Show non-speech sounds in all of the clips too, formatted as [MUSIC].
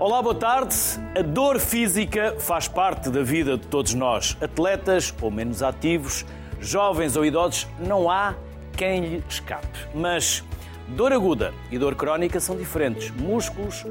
Olá, boa tarde. A dor física faz parte da vida de todos nós, atletas ou menos ativos, jovens ou idosos, não há quem lhe escape. Mas dor aguda e dor crónica são diferentes. Músculos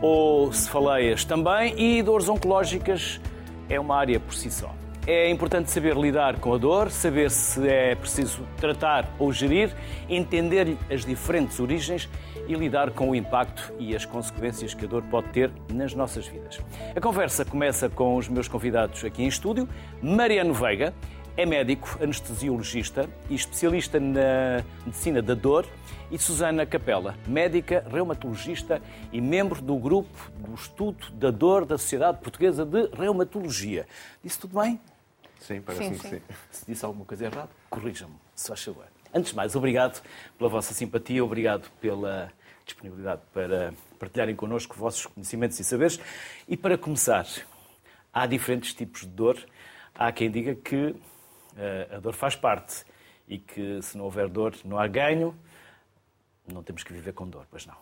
ou cefaleias também e dores oncológicas é uma área por si só. É importante saber lidar com a dor, saber se é preciso tratar ou gerir, entender as diferentes origens e lidar com o impacto e as consequências que a dor pode ter nas nossas vidas. A conversa começa com os meus convidados aqui em estúdio. Mariano Veiga é médico, anestesiologista e especialista na medicina da dor. E Susana Capela, médica, reumatologista e membro do grupo do estudo da dor da Sociedade Portuguesa de Reumatologia. Disse tudo bem? Sim, parece sim, sim. que sim. Se disse alguma coisa errada, corrijam-me, se faz favor. Antes de mais, obrigado pela vossa simpatia, obrigado pela disponibilidade para partilharem connosco vossos conhecimentos e saberes. E para começar, há diferentes tipos de dor. Há quem diga que eh, a dor faz parte e que se não houver dor não há ganho. Não temos que viver com dor, pois não.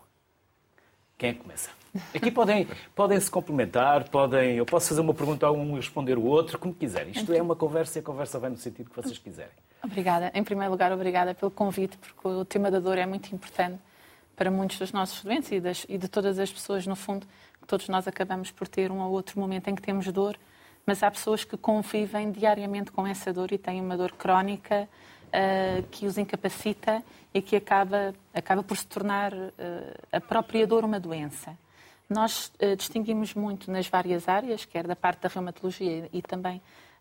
Quem é que começa? Aqui podem, podem se complementar, podem. Eu posso fazer uma pergunta a um e responder o outro, como quiserem. Isto é uma conversa e a conversa vai no sentido que vocês quiserem. Obrigada. Em primeiro lugar, obrigada pelo convite, porque o tema da dor é muito importante para muitos dos nossos doentes e, das, e de todas as pessoas, no fundo, que todos nós acabamos por ter um ou outro momento em que temos dor, mas há pessoas que convivem diariamente com essa dor e têm uma dor crónica uh, que os incapacita e que acaba, acaba por se tornar uh, a própria dor uma doença. Nós uh, distinguimos muito nas várias áreas, quer da parte da reumatologia e também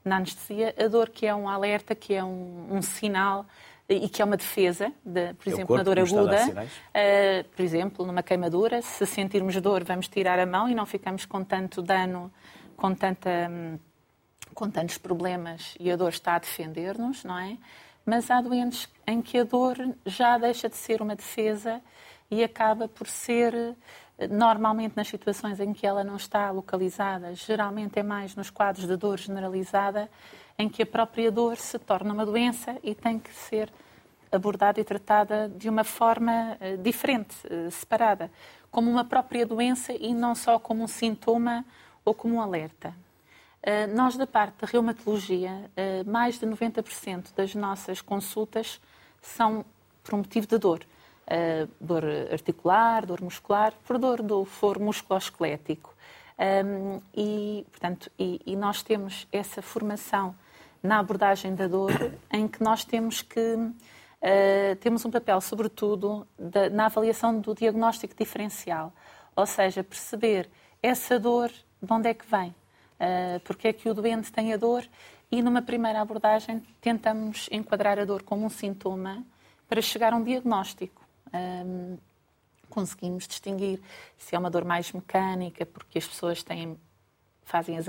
na anestesia, a dor que é um alerta, que é um, um sinal e que é uma defesa, de, por é exemplo, na dor aguda, uh, por exemplo, numa queimadura, se sentirmos dor, vamos tirar a mão e não ficamos com tanto dano, com, tanta, com tantos problemas e a dor está a defender-nos, não é? Mas há doentes em que a dor já deixa de ser uma defesa e acaba por ser, normalmente nas situações em que ela não está localizada, geralmente é mais nos quadros de dor generalizada, em que a própria dor se torna uma doença e tem que ser abordada e tratada de uma forma uh, diferente, uh, separada, como uma própria doença e não só como um sintoma ou como um alerta. Uh, nós, da parte da reumatologia, mais de 90% das nossas consultas são por um motivo de dor. Dor articular, dor muscular, por dor do foro musculoesquelético. Um, e, portanto, e, e nós temos essa formação na abordagem da dor, [COUGHS] em que nós temos que uh, temos um papel, sobretudo, da, na avaliação do diagnóstico diferencial, ou seja, perceber essa dor de onde é que vem, uh, porque é que o doente tem a dor e numa primeira abordagem tentamos enquadrar a dor como um sintoma para chegar a um diagnóstico. Um, conseguimos distinguir se é uma dor mais mecânica, porque as pessoas têm, fazem,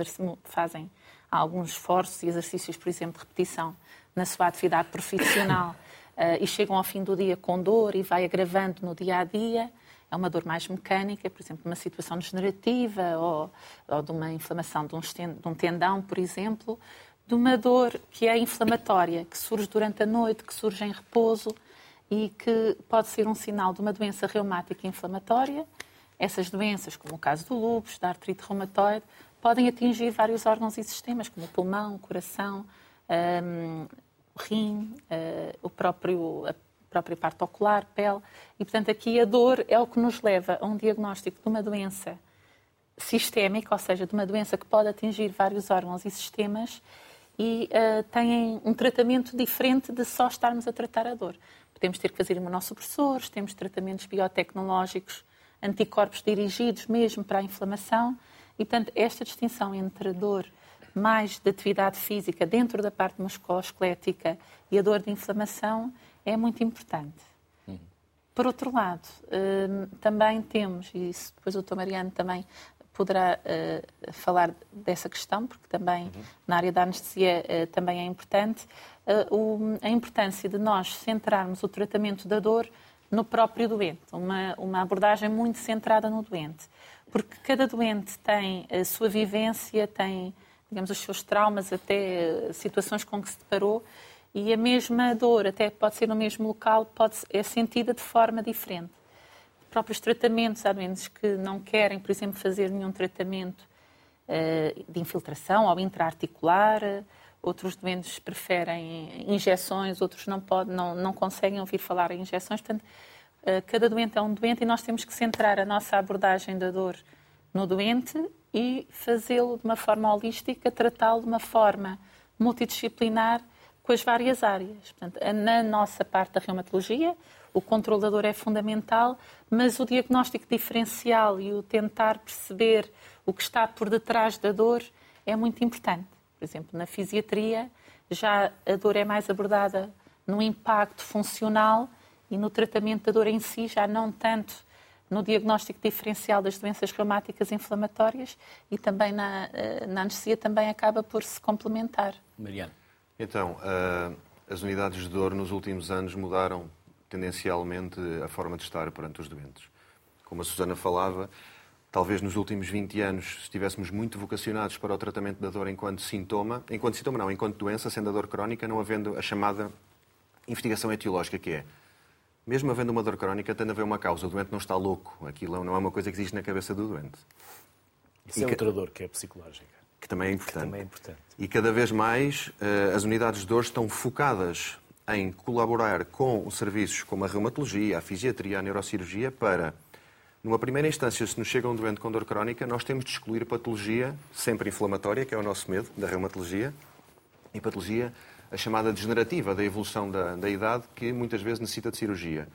fazem alguns esforços e exercícios, por exemplo, de repetição na sua atividade profissional uh, [COUGHS] e chegam ao fim do dia com dor e vai agravando no dia a dia. É uma dor mais mecânica, por exemplo, uma situação degenerativa ou, ou de uma inflamação de um, de um tendão, por exemplo, de uma dor que é inflamatória, que surge durante a noite, que surge em repouso e que pode ser um sinal de uma doença reumática inflamatória. Essas doenças, como o caso do lúpus, da artrite reumatoide, podem atingir vários órgãos e sistemas, como o pulmão, o coração, um, o rim, uh, o próprio, a própria parte ocular, pele. E, portanto, aqui a dor é o que nos leva a um diagnóstico de uma doença sistémica, ou seja, de uma doença que pode atingir vários órgãos e sistemas e uh, têm um tratamento diferente de só estarmos a tratar a dor. Podemos ter que fazer imunossupressores, temos tratamentos biotecnológicos, anticorpos dirigidos mesmo para a inflamação e, portanto, esta distinção entre a dor mais de atividade física dentro da parte musculoesquelética e a dor de inflamação é muito importante. Uhum. Por outro lado, hum, também temos, e isso depois o Dr. Mariano também poderá uh, falar dessa questão, porque também uhum. na área da anestesia uh, também é importante, a importância de nós centrarmos o tratamento da dor no próprio doente, uma, uma abordagem muito centrada no doente porque cada doente tem a sua vivência, tem, digamos, os seus traumas, até eh, situações com que se deparou, e a mesma dor, até pode ser no mesmo local, pode, é sentida de forma diferente. próprios tratamentos. Há doentes que não querem, por exemplo, fazer nenhum tratamento uh, de infiltração ou intraarticular. Outros doentes preferem injeções, outros não, podem, não, não conseguem ouvir falar em injeções. Portanto, uh, cada doente é um doente e nós temos que centrar a nossa abordagem da dor no doente e fazê-lo de uma forma holística, tratá-lo de uma forma multidisciplinar com as várias áreas. Portanto, na nossa parte da reumatologia, o controlador é fundamental, mas o diagnóstico diferencial e o tentar perceber o que está por detrás da dor é muito importante. Por exemplo, na fisiatria, já a dor é mais abordada no impacto funcional e no tratamento da dor em si, já não tanto no diagnóstico diferencial das doenças reumáticas inflamatórias e também na, eh, na anestesia também acaba por se complementar. Mariana. Então, uh, as unidades de dor nos últimos anos mudaram tendencialmente a forma de estar perante os doentes. Como a Susana falava, talvez nos últimos 20 anos estivéssemos muito vocacionados para o tratamento da dor enquanto sintoma, enquanto sintoma não, enquanto doença, sendo a dor crónica, não havendo a chamada investigação etiológica, que é, mesmo havendo uma dor crónica, tem de haver uma causa. O doente não está louco. Aquilo não é uma coisa que existe na cabeça do doente. Isso e é que... outra dor que é psicológica. Que também é importante. também é importante. E cada vez mais eh, as unidades de dor estão focadas em colaborar com os serviços como a reumatologia, a fisiatria, a neurocirurgia para, numa primeira instância, se nos chega um doente com dor crónica, nós temos de excluir a patologia sempre inflamatória, que é o nosso medo da reumatologia, e patologia a chamada degenerativa da evolução da, da idade, que muitas vezes necessita de cirurgia.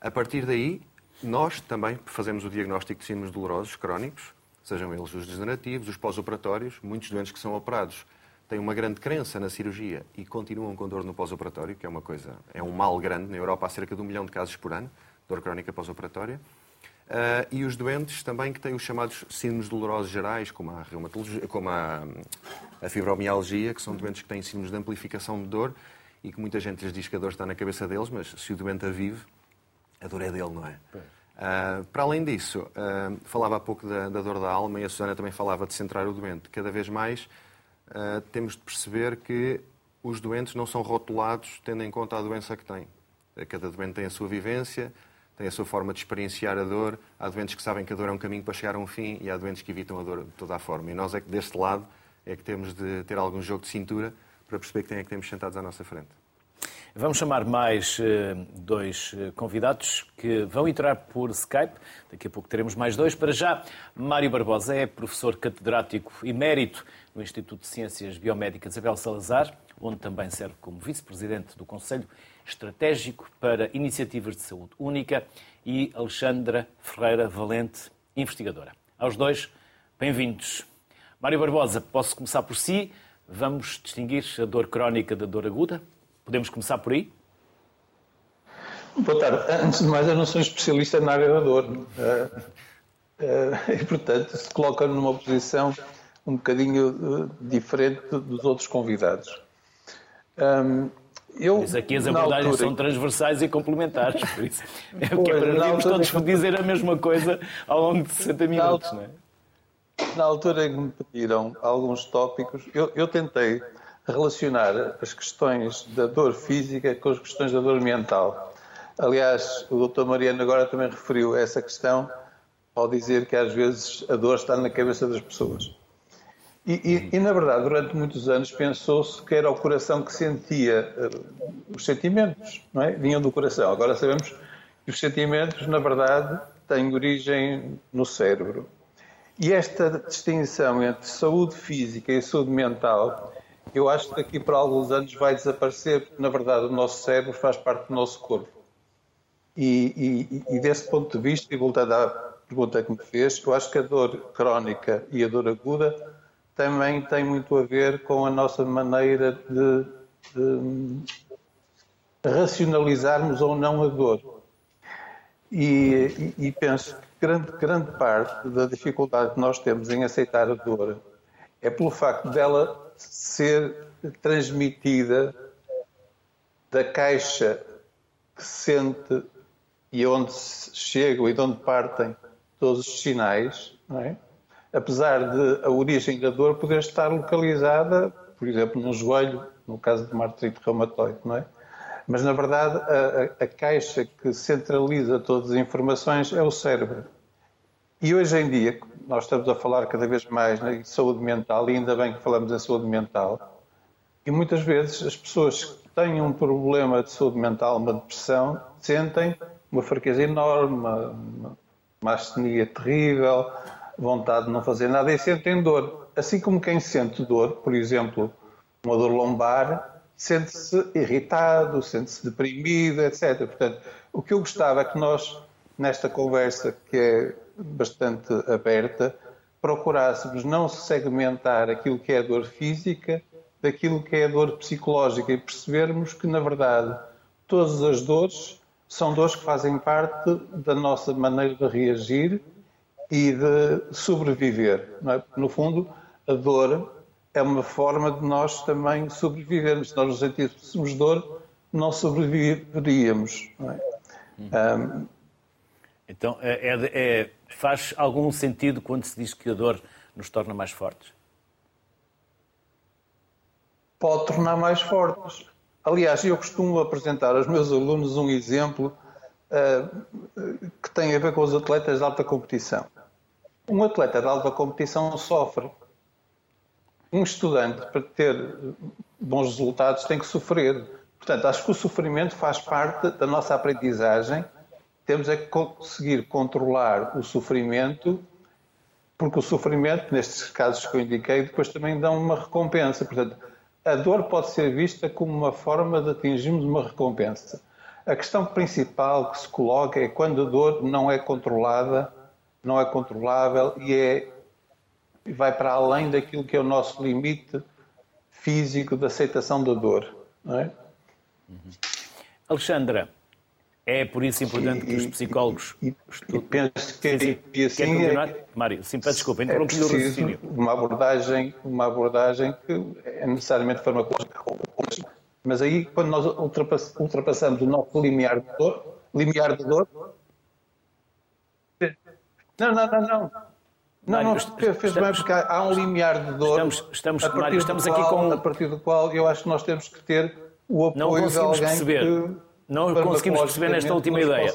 A partir daí, nós também fazemos o diagnóstico de síndromes dolorosos crónicos, sejam eles os degenerativos, os pós-operatórios, muitos doentes que são operados têm uma grande crença na cirurgia e continuam com dor no pós-operatório, que é uma coisa, é um mal grande. Na Europa há cerca de um milhão de casos por ano, dor crónica pós-operatória. Uh, e os doentes também que têm os chamados síndromes dolorosos gerais, como a, reumatologia, como a, a fibromialgia, que são doentes que têm síndromes de amplificação de dor e que muita gente lhes diz que a dor está na cabeça deles, mas se o doente a vive, a dor é dele, não é? Uh, para além disso, uh, falava há pouco da, da, dor da alma e a Susana também falava de centrar o doente. Cada vez mais temos de perceber que os doentes não são rotulados tendo em conta a doença que têm. Cada doente tem a sua vivência, tem a sua forma de experienciar a dor. Há doentes que sabem que a dor é um caminho para chegar a um fim e há doentes que evitam a dor de toda a forma. E nós é que deste lado é que temos de ter algum jogo de cintura para perceber quem é que temos sentados à nossa frente. Vamos chamar mais uh, dois uh, convidados que vão entrar por Skype. Daqui a pouco teremos mais dois. Para já, Mário Barbosa é professor catedrático emérito no Instituto de Ciências Biomédicas Abel Salazar, onde também serve como vice-presidente do Conselho Estratégico para Iniciativas de Saúde Única, e Alexandra Ferreira Valente, investigadora. Aos dois, bem-vindos. Mário Barbosa, posso começar por si. Vamos distinguir a dor crónica da dor aguda? Podemos começar por aí? Boa tarde. Antes de mais, eu não sou especialista na área da dor. [LAUGHS] Eh, eh, e, portanto, se coloca numa posição um bocadinho eh, diferente dos outros convidados. Eu, Mas aqui as abordagens altura... são transversais e complementares, por isso [LAUGHS] é pois, que é para não todos dizer a mesma coisa ao longo de 60 minutos, não é? Na altura em que me pediram alguns tópicos, eu, eu tentei relacionar as questões da dor física com as questões da dor mental. Aliás, o Dr. Mariano agora também referiu essa questão ao dizer que às vezes a dor está na cabeça das pessoas. E, e, e, na verdade, durante muitos anos pensou-se que era o coração que sentia uh, os sentimentos, não é? Vinham do coração. Agora sabemos que os sentimentos, na verdade, têm origem no cérebro. E esta distinção entre saúde física e saúde mental, eu acho que daqui para alguns anos vai desaparecer, porque na verdade o nosso cérebro faz parte do nosso corpo. E, e, desse ponto de vista, e voltando à pergunta que me fez, eu acho que a dor crónica e a dor aguda também tem muito a ver com a nossa maneira de, de racionalizarmos ou não a dor. E, e, penso que grande, grande parte da dificuldade que nós temos em aceitar a dor é pelo facto dela ser transmitida da caixa que sente e onde chegam e de onde partem todos os sinais, não é? Apesar de a origem da dor poder estar localizada, por exemplo, no joelho, no caso de uma artrite reumatoide, não é? Mas, na verdade, a, a, caixa que centraliza todas as informações é o cérebro. E hoje em dia, nós estamos a falar cada vez mais em saúde mental, e ainda bem que falamos em saúde mental, e muitas vezes as pessoas que têm um problema de saúde mental, uma depressão, sentem uma fraqueza enorme, uma, uma astenia terrível, vontade de não fazer nada e sentem dor. Assim como quem sente dor, por exemplo, uma dor lombar, sente-se irritado, sente-se deprimido, etc. Portanto, o que eu gostava é que nós, nesta conversa que é bastante aberta, procurássemos não segmentar aquilo que é a dor física daquilo que é a dor psicológica e percebermos que, na verdade, todas as dores são dores que fazem parte da nossa maneira de reagir e de sobreviver. É? No fundo, a dor é uma forma de nós também sobrevivermos. Se nós nos sentíssemos dor, não sobreviveríamos. Não é? um... Então, é, é, é, faz algum sentido quando se diz que a dor nos torna mais fortes? Pode tornar mais fortes. Aliás, eu costumo apresentar aos meus alunos um exemplo uh, que tem a ver com os atletas de alta competição. Um atleta de alta competição sofre. Um estudante, para ter bons resultados, tem que sofrer. Portanto, acho que o sofrimento faz parte da nossa aprendizagem. Temos é que conseguir controlar o sofrimento, porque o sofrimento, nestes casos que eu indiquei, depois também dá uma recompensa. Portanto, a dor pode ser vista como uma forma de atingirmos uma recompensa. A questão principal que se coloca é quando a dor não é controlada, não é controlável e é vai para além daquilo que é o nosso limite físico de aceitação da dor. Não é? Alexandra, é por isso importante que os psicólogos e, e, e penso que é sim, sim. assim Quer continuar? É, Mário, sim, desculpa, interrompi é o raciocínio. Uma abordagem, uma abordagem que é necessariamente farmacológica. Mas aí, quando nós ultrapassamos o nosso limiar de dor, limiar de dor. Não, não, não, não. Não, não, fez bem, porque há um limiar de dor. Estamos, estamos, Mário, estamos qual, aqui com. A partir do qual eu acho que nós temos que ter o apoio de alguém perceber. que não conseguimos perceber nesta última ideia.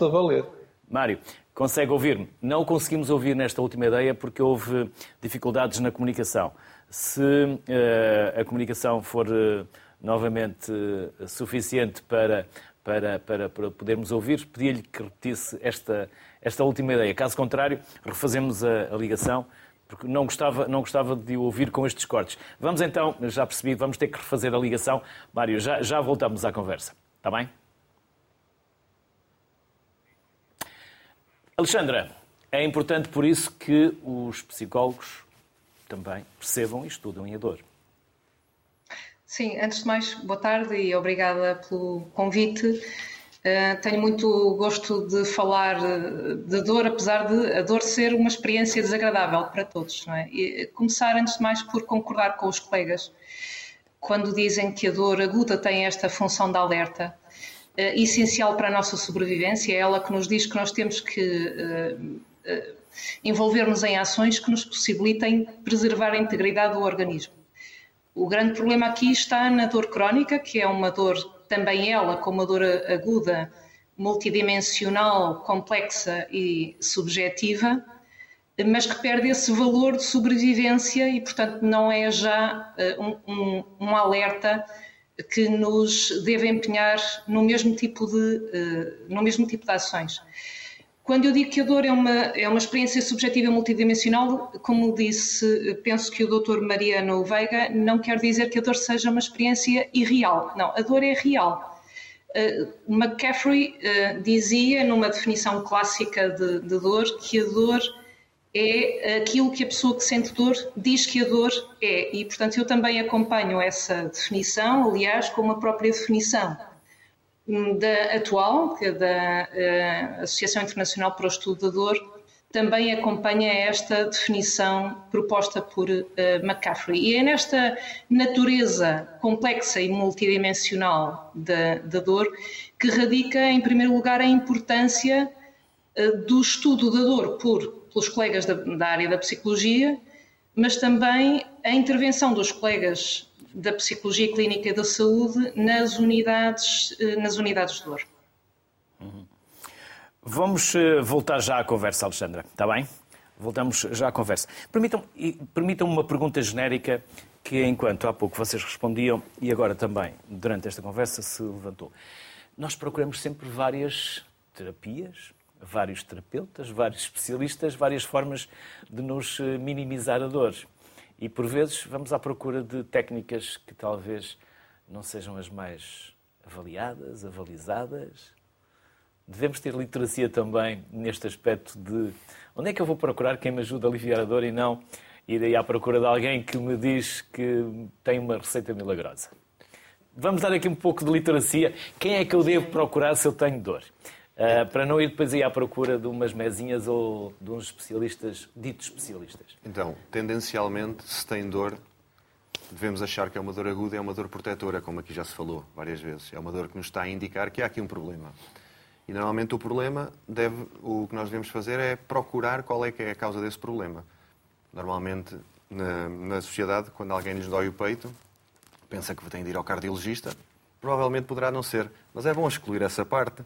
Mário, consegue ouvir-me? Não conseguimos ouvir nesta última ideia porque houve dificuldades na comunicação. Se uh, a comunicação for uh, novamente uh, suficiente para, para, para, para podermos ouvir, pedia-lhe que repetisse esta, esta última ideia. Caso contrário, refazemos a, a ligação porque não gostava, não gostava de ouvir com estes cortes. Vamos então, já percebi, vamos ter que refazer a ligação. Mário, já, já voltamos à conversa. Está bem? Alexandra, é importante por isso que os psicólogos também percebam e estudam a dor. Sim, antes de mais, boa tarde e obrigada pelo convite. Uh, tenho muito gosto de falar eh, de dor, apesar de a dor ser uma experiência desagradável para todos. Não é? E começar, antes de mais, por concordar com os colegas quando dizem que a dor aguda tem esta função de alerta uh, essencial para a nossa sobrevivência, é ela que nos diz que nós temos que uh, envolver-nos em ações que nos possibilitem preservar a integridade do organismo. O grande problema aqui está na dor crónica, que é uma dor, também ela, como uma dor aguda, multidimensional, complexa e subjetiva, mas que perde esse valor de sobrevivência e, portanto, não é já um, um, um alerta que nos deve empenhar no mesmo tipo de, eh, no mesmo tipo de ações. Quando eu digo que a dor é uma, é uma experiência subjetiva multidimensional, como disse, penso que o Dr. Mariano Veiga, não quer dizer que a dor seja uma experiência irreal. Não, a dor é real. Uh, McCaffrey uh, dizia, numa definição clássica de, de dor, que a dor é aquilo que a pessoa que sente dor diz que a dor é. E, portanto, eu também acompanho essa definição, aliás, com a própria definição da atual, que é da uh, Associação Internacional para o Estudo da Dor, também acompanha esta definição proposta por uh, McCaffrey. E é nesta natureza complexa e multidimensional da, da dor que radica, em primeiro lugar, a importância uh, do estudo da dor por pelos colegas da, da área da psicologia, mas também a intervenção dos colegas da Psicologia Clínica da Saúde nas unidades, nas unidades de dor. Vamos voltar já à conversa, Alexandra, está bem? Voltamos já à conversa. Permitam, permitam uma pergunta genérica que, enquanto há pouco vocês respondiam e agora também, durante esta conversa, se levantou. Nós procuramos sempre várias terapias, vários terapeutas, vários especialistas, várias formas de nos eh, minimizar a dor. E, por vezes, vamos à procura de técnicas que talvez não sejam as mais avaliadas, avalizadas. Devemos ter literacia também neste aspecto de Onde é que eu vou procurar quem me ajude a aliviar a dor e não ir aí à procura de alguém que me diz que tem uma receita milagrosa? Vamos dar aqui um pouco de literacia. Quem é que eu devo procurar se eu tenho dor? Uh, para não ir depois à procura de umas mesinhas ou de uns especialistas, ditos especialistas. Então, tendencialmente, se tem dor, devemos achar que é uma dor aguda, é uma dor protetora, como aqui já se falou várias vezes. É uma dor que nos está a indicar que há aqui um problema. E normalmente o problema, deve, o que nós devemos fazer é procurar qual é que é a causa desse problema. Normalmente, na, na sociedade, quando alguém lhes dói o peito, pensa que tem de ir ao cardiologista. Provavelmente poderá não ser, mas é bom excluir essa parte.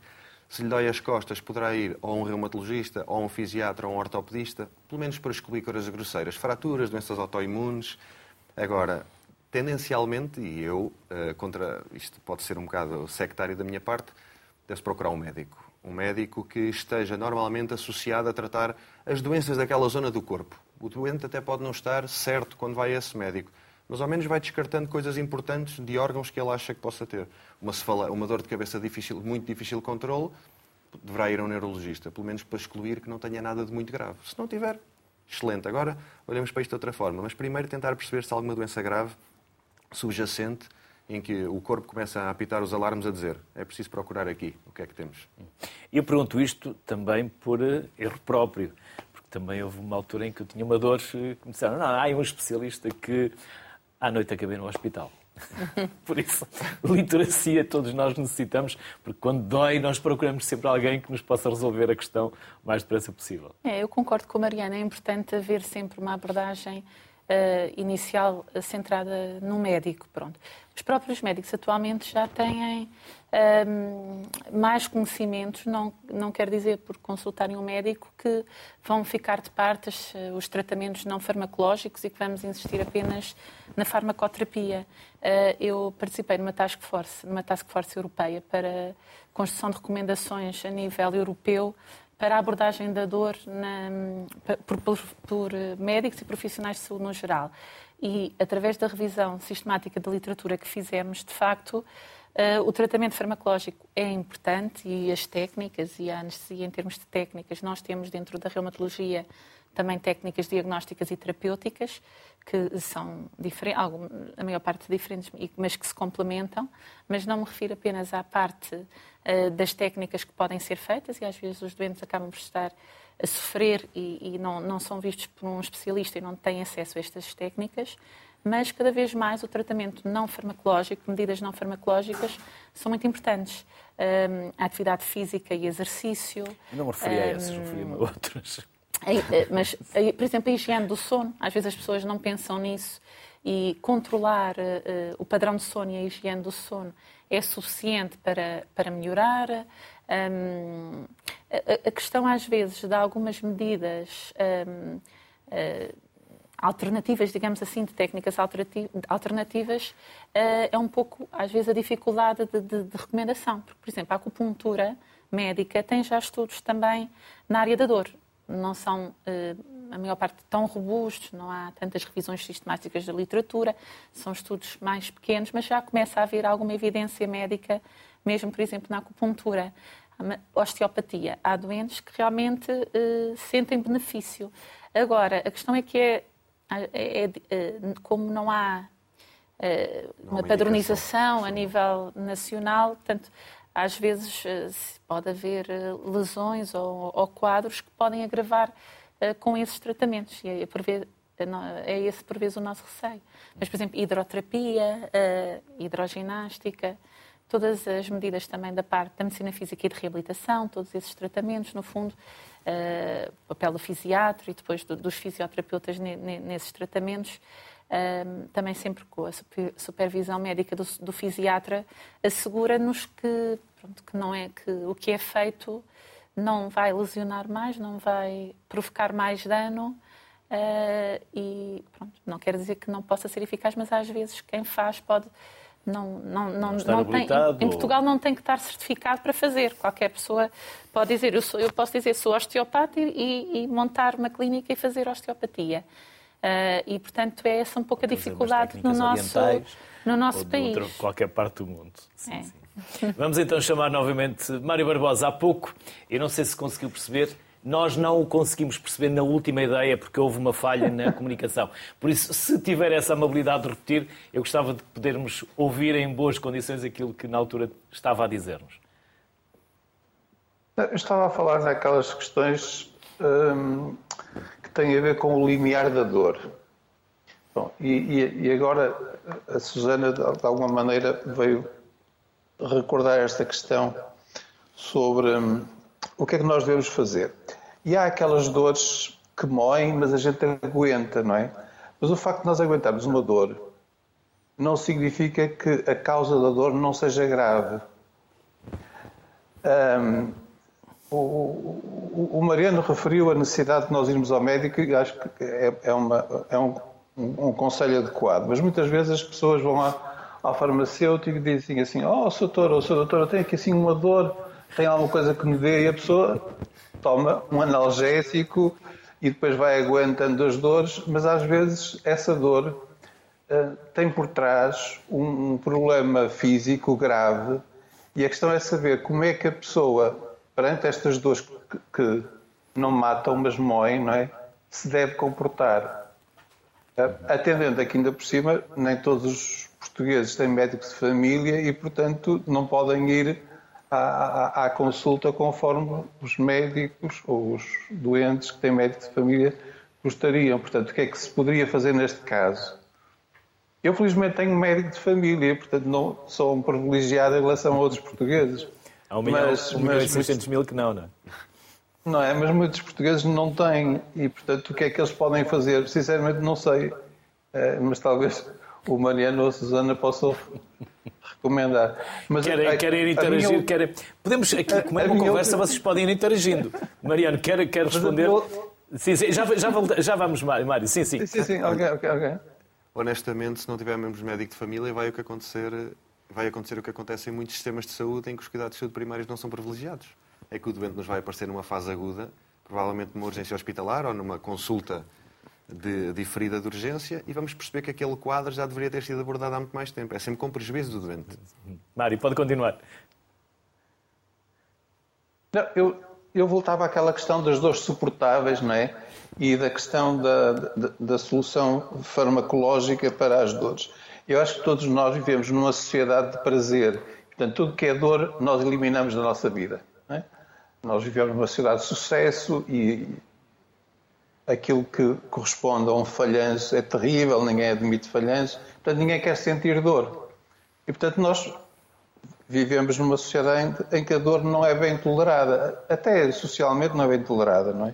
Se lhe dói as costas, poderá ir ou a um reumatologista, ou a um fisiatra, ou a um ortopedista, pelo menos para excluir coisas grosseiras, fraturas, doenças autoimunes. Agora, tendencialmente, e eu, eh, contra isto pode ser um bocado sectário da minha parte, deve-se procurar um médico. Um médico que esteja normalmente associado a tratar as doenças daquela zona do corpo. O doente até pode não estar certo quando vai a esse médico, mas ao menos vai descartando coisas importantes de órgãos que ele acha que possa ter. Uma, cefala, uma dor de cabeça difícil, muito difícil de controle, deverá ir a um neurologista, pelo menos para excluir que não tenha nada de muito grave. Se não tiver, excelente. Agora, olhamos para isto de outra forma, mas primeiro tentar perceber se há alguma doença grave subjacente em que o corpo começa a apitar os alarmes a dizer é preciso procurar aqui o que é que temos. Eu pergunto isto também por eh, erro próprio, porque também houve uma altura em que eu tinha uma dor e me disseram, não, há um especialista que à noite acabei no hospital. [LAUGHS] Por isso, literacia todos nós necessitamos, porque quando dói, nós procuramos sempre alguém que nos possa resolver a questão o mais depressa possível. É, eu concordo com a Mariana, é importante haver sempre uma abordagem uh, inicial centrada no médico. Pronto. Os próprios médicos atualmente já têm um, ehm, mais conhecimentos, não, não quer dizer por consultarem um médico que vão ficar de parte os, os tratamentos não farmacológicos e que vamos insistir apenas na farmacoterapia. Uh, eu participei numa task force, numa task force europeia para construção de recomendações a nível europeu para a abordagem da dor na, por, por, por, médicos e profissionais de saúde no geral. E, através da revisão sistemática da literatura que fizemos, de facto, uh, o tratamento farmacológico é importante e as técnicas e a anestesia em termos de técnicas, nós temos dentro da reumatologia também técnicas diagnósticas e terapêuticas que são diferentes, a maior parte diferentes, mas que se complementam, mas não me refiro apenas à parte uh, das técnicas que podem ser feitas e às vezes os doentes acabam por estar a sofrer e, e não, não são vistos por um especialista e não têm acesso a estas técnicas, mas cada vez mais o tratamento não farmacológico, medidas não farmacológicas, são muito importantes. Um, a atividade física e exercício. não me referi um, a esses, referi-me a outros. Eh, mas, por exemplo, a higiene do sono, às vezes as pessoas não pensam nisso e controlar uh, o padrão de sono e a higiene do sono é suficiente para, para melhorar. Um, a, a, questão, às vezes, de algumas medidas um, uh, alternativas, digamos assim, de técnicas alternativas, uh, é um pouco, às vezes, a dificuldade de, de, de recomendação. Porque, por exemplo, a acupuntura médica tem já estudos também na área da dor não são, eh, a maior parte, tão robustos, não há tantas revisões sistemáticas da literatura, são estudos mais pequenos, mas já começa a haver alguma evidência médica, mesmo, por exemplo, na acupuntura. Osteopatia. Há doentes que realmente uh, sentem benefício. Agora, a questão é que é, é, é, é como não há uh, uma padronização a nível nacional, portanto, às vezes eh, pode haver eh, lesões ou, ou quadros que podem agravar uh, com esses tratamentos. E é, por vezes, é esse, por vezes, o nosso receio. Mas, por exemplo, hidroterapia, hidroginástica, todas as medidas também da parte da medicina física e de reabilitação, todos esses tratamentos, no fundo, o papel do fisiatra e depois do, dos fisioterapeutas ne, ne, nesses tratamentos, também sempre com a supervisão médica do, do fisiatra, assegura-nos que, pronto, que não é que o que é feito não vai lesionar mais, não vai provocar mais dano. Uh, e pronto, não quer dizer que não possa ser eficaz, mas às vezes quem faz pode não, não, não, não, tem, em, em, Portugal não tem que estar certificado para fazer. Qualquer pessoa pode dizer, eu, sou, eu posso dizer sou osteopata e, e, montar uma clínica e fazer osteopatia. Uh, e, portanto, é essa um pouco a dificuldade no nosso, no nosso país. Outro, qualquer parte do mundo. Sim, é. sim. Vamos então chamar novamente Mário Barbosa. Há pouco, eu não sei se conseguiu perceber, nós não o conseguimos perceber na última ideia porque houve uma falha na [LAUGHS] comunicação. Por isso, se tiver essa amabilidade de repetir, eu gostava de podermos ouvir em boas condições aquilo que na altura estava a dizer-nos. Eu estava a falar naquelas questões hum, que têm a ver com o limiar da dor. Bom, e, e, agora a Susana, de alguma maneira, veio recordar esta questão sobre hum, o que é que nós devemos fazer. E há aquelas dores que moem, mas a gente aguenta, não é? Mas o facto de nós aguentarmos uma dor não significa que a causa da dor não seja grave. Um, o, o, o, Mariano referiu a necessidade de nós irmos ao médico e acho que é, é, uma, é um, um, um, conselho adequado. Mas muitas vezes as pessoas vão lá ao farmacêutico e dizem assim: Oh, doutor, oh, doutor, eu tenho aqui assim uma dor, tem alguma coisa que me dê? E a pessoa toma um analgésico e depois vai aguentando as dores, mas às vezes essa dor uh, tem por trás um, um problema físico grave e a questão é saber como é que a pessoa, perante estas dores que, que não matam, mas moem, não é? se deve comportar. Uh, atendendo aqui ainda por cima, nem todos os portugueses têm médicos de família e, portanto, não podem ir à, à, à, consulta conforme os médicos ou os doentes que têm médico de família gostariam. Portanto, o que é que se poderia fazer neste caso? Eu, felizmente, tenho médico de família, portanto, não sou um privilegiado em relação a outros portugueses. Há um milhão, mas, um milhão e 600 mil que não, não é? Não é? Mas muitos portugueses não têm e, portanto, o que é que eles podem fazer? Sinceramente, não sei. É, mas talvez o Mariano ou a Susana possam recomendar. Mas querem, a, querem interagir, minha... querem... Podemos, aqui, como é uma conversa, minha... vocês podem ir interagindo. [LAUGHS] Mariano, quer, quer responder? Eu... Sim, sim, já, já, já vamos, Mário. Sim, sim. Sim, sim, ok, ok, ok. Honestamente, se não tivermos médico de família, vai o que acontecer, vai acontecer o que acontece em muitos sistemas de saúde em que os cuidados de saúde primários não são privilegiados. É que o doente nos vai aparecer numa fase aguda, provavelmente numa urgência hospitalar ou numa consulta de, de ferida de urgência e vamos perceber que aquele quadro já deveria ter sido abordado há muito mais tempo. É sempre com prejuízo do doente. Mário, pode continuar. Não, eu, eu voltava àquela questão das dores suportáveis, não é? E da questão da, da, da, solução farmacológica para as dores. Eu acho que todos nós vivemos numa sociedade de prazer. Portanto, tudo que é dor, nós eliminamos da nossa vida. É? Nós vivemos numa sociedade de sucesso e aquilo que corresponde a um falhanço é terrível, ninguém admite falhanço, portanto ninguém quer sentir dor. E portanto nós vivemos numa sociedade em que a dor não é bem tolerada, até socialmente não é bem tolerada, não é?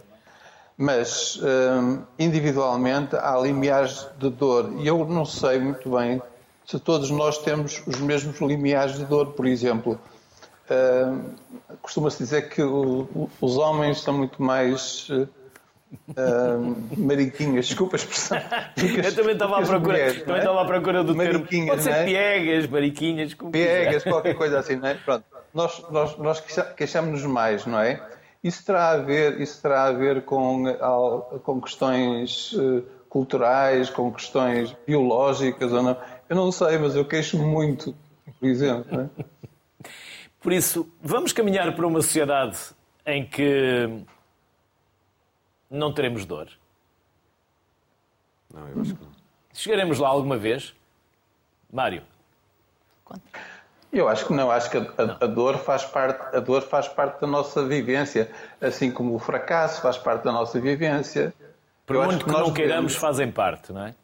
Mas hum, individualmente há limiares de dor e eu não sei muito bem se todos nós temos os mesmos limiares de dor, por exemplo. Hum, Costuma-se dizer que os homens são muito mais Uh, mariquinhas, desculpa a expressão. [LAUGHS] Eu também estava à procura, mulheres, também é? estava à procura do termo. Pode ser é? piegas, mariquinhas, como Piegas, quiser. qualquer coisa assim, não é? Pronto. Nós, nós, nós queixamos-nos mais, não é? Isso terá a ver, isso terá a ver com, com questões uh, culturais, com questões biológicas ou não? Eu não sei, mas eu queixo muito, por exemplo. É? [LAUGHS] Por isso, vamos caminhar para uma sociedade em que não teremos dor? Não, eu acho que não. Chegaremos lá alguma vez? Mário? Eu acho que não, acho que a, a, a, dor faz parte, a dor faz parte da nossa vivência, assim como o fracasso faz parte da nossa vivência. Por muito que, que não queiramos, devemos, fazem parte, não é?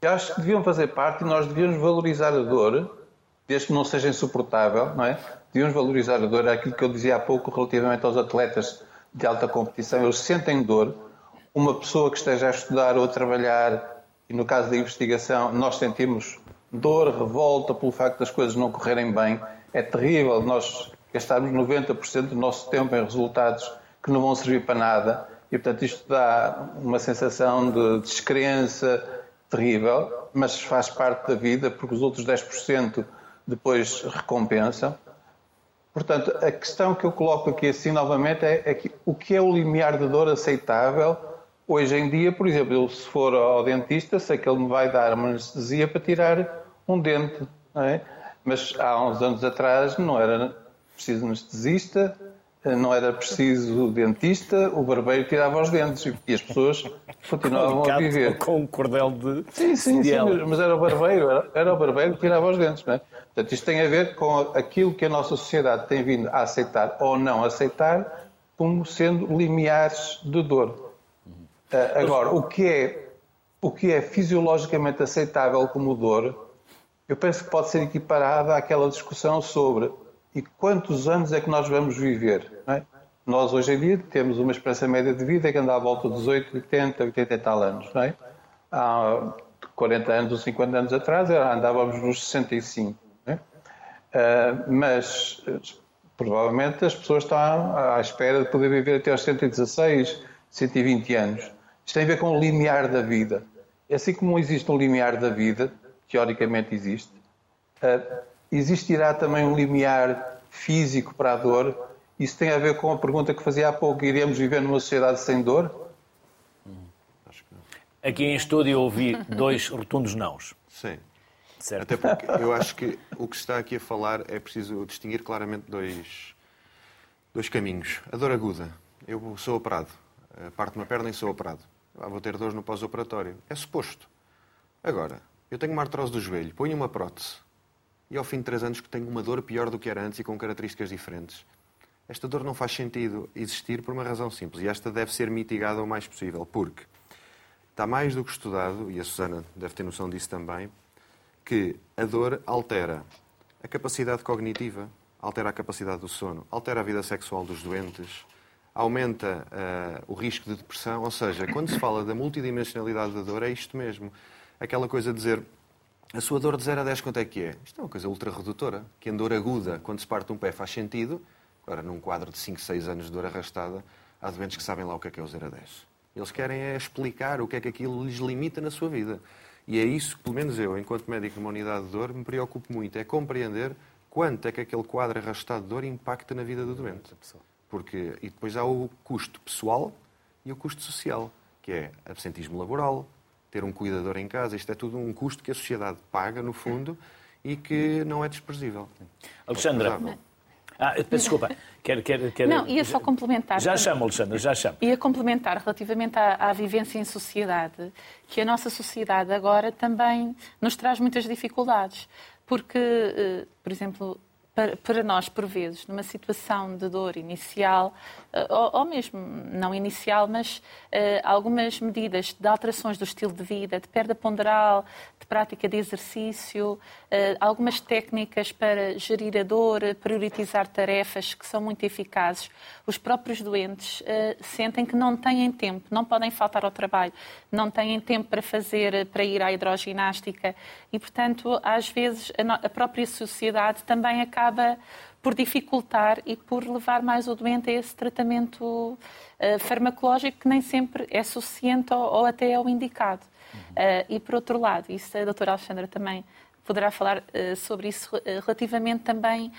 Eu acho que deviam fazer parte e nós devíamos valorizar a dor, desde que não seja insuportável, não é? Devíamos valorizar a dor, é aquilo que eu dizia há pouco relativamente aos atletas de alta competição, eles sentem dor. Uma pessoa que esteja a estudar ou a trabalhar e no caso da investigação nós sentimos dor, revolta pelo facto das coisas não correrem bem, é terrível nós gastarmos 90% do nosso tempo em resultados que não vão servir para nada e, portanto, isto dá uma sensação de descrença terrível, mas faz parte da vida porque os outros 10% depois recompensam. Portanto, a questão que eu coloco aqui assim novamente é, é que, o que é o limiar de dor aceitável hoje em dia, por exemplo, eu, se for ao dentista, sei que ele me vai dar uma anestesia para tirar um dente, é? mas há uns anos atrás não era preciso anestesista, não era preciso dentista, o barbeiro tirava os dentes e as pessoas continuavam a viver. Com um cordel de. Sim, sim, sim mas era o barbeiro, era, era, o barbeiro que tirava os dentes. Não é? Portanto, isto tem a ver com aquilo que a nossa sociedade tem vindo a aceitar ou não aceitar como sendo limiares de dor. Uh, agora, o que, é, o que é fisiologicamente aceitável como dor, eu penso que pode ser equiparado àquela discussão sobre e quantos anos é que nós vamos viver. É? Nós, hoje em dia, temos uma esperança média de vida que anda à volta dos 8, 80, 80 e tal anos. É? Há 40 anos ou 50 anos atrás andávamos nos 65. Não é? Uh, mas provavelmente as pessoas estão à espera de poder viver até aos 116, 120 anos. Isto tem a ver com o limiar da vida. Assim como existe um limiar da vida, teoricamente existe, uh, Existirá também um limiar físico para a dor? Isso tem a ver com a pergunta que fazia há pouco: iremos viver numa sociedade sem dor? Aqui em estúdio eu ouvi dois rotundos nãos. Sim. Certo. Até porque eu acho que o que se está aqui a falar é preciso distinguir claramente dois, dois caminhos. A dor aguda. Eu sou operado. Parte de uma perna e sou operado. Ah, vou ter dores no pós-operatório. É suposto. Agora, eu tenho uma artrose do joelho, ponho uma prótese e ao fim de três anos que tenho uma dor pior do que era antes e com características diferentes. Esta dor não faz sentido existir por uma razão simples e esta deve ser mitigada o mais possível, porque está mais do que estudado, e a Susana deve ter noção disso também, que a dor altera a capacidade cognitiva, altera a capacidade do sono, altera a vida sexual dos doentes, aumenta uh, o risco de depressão. Ou seja, quando se fala da multidimensionalidade da dor, é isto mesmo. Aquela coisa de dizer a sua dor de 0 a 10 quanto é que é? Isto é uma coisa ultra redutora. A dor aguda, quando se parte um pé, faz sentido. Agora, num quadro de 5, 6 anos de dor arrastada, há doentes que sabem lá o que é que é o 0 a 10. Eles querem é explicar o que é que aquilo lhes limita na sua vida. E é isso que, pelo menos eu, enquanto médico numa unidade de dor, me preocupo muito. É compreender quanto é que aquele quadro arrastado de dor impacta na vida do doente. Porque, e depois há o custo pessoal e o custo social, que é absentismo laboral, ter um cuidador em casa, isto é tudo um custo que a sociedade paga, no fundo, e que não é desprezível. Alexandra. Ah, desculpa, quer, quer, quer... Não, ia só complementar. Já chamo, Alexandra, já chamo. Ia complementar relativamente à, à, vivência em sociedade, que a nossa sociedade agora também nos traz muitas dificuldades. Porque, eh, por exemplo, para, nós, por vezes, numa situação de dor inicial, eh, ou, mesmo não inicial, mas uh, algumas medidas de alterações do estilo de vida, de perda ponderal, de prática de exercício, uh, algumas técnicas para gerir a dor, priorizar tarefas que são muito eficazes, os próprios doentes sentem que não têm tempo, não podem faltar ao trabalho, não têm tempo para fazer, para ir à hidroginástica. E, portanto, às vezes a própria sociedade também acaba acaba por dificultar e por levar mais o doente a esse tratamento uh, farmacológico que nem sempre é suficiente ou, ou até é o indicado. Uhum. Uh, e, por outro lado, isso a doutora Alexandra também poderá falar uh, sobre isso relativamente também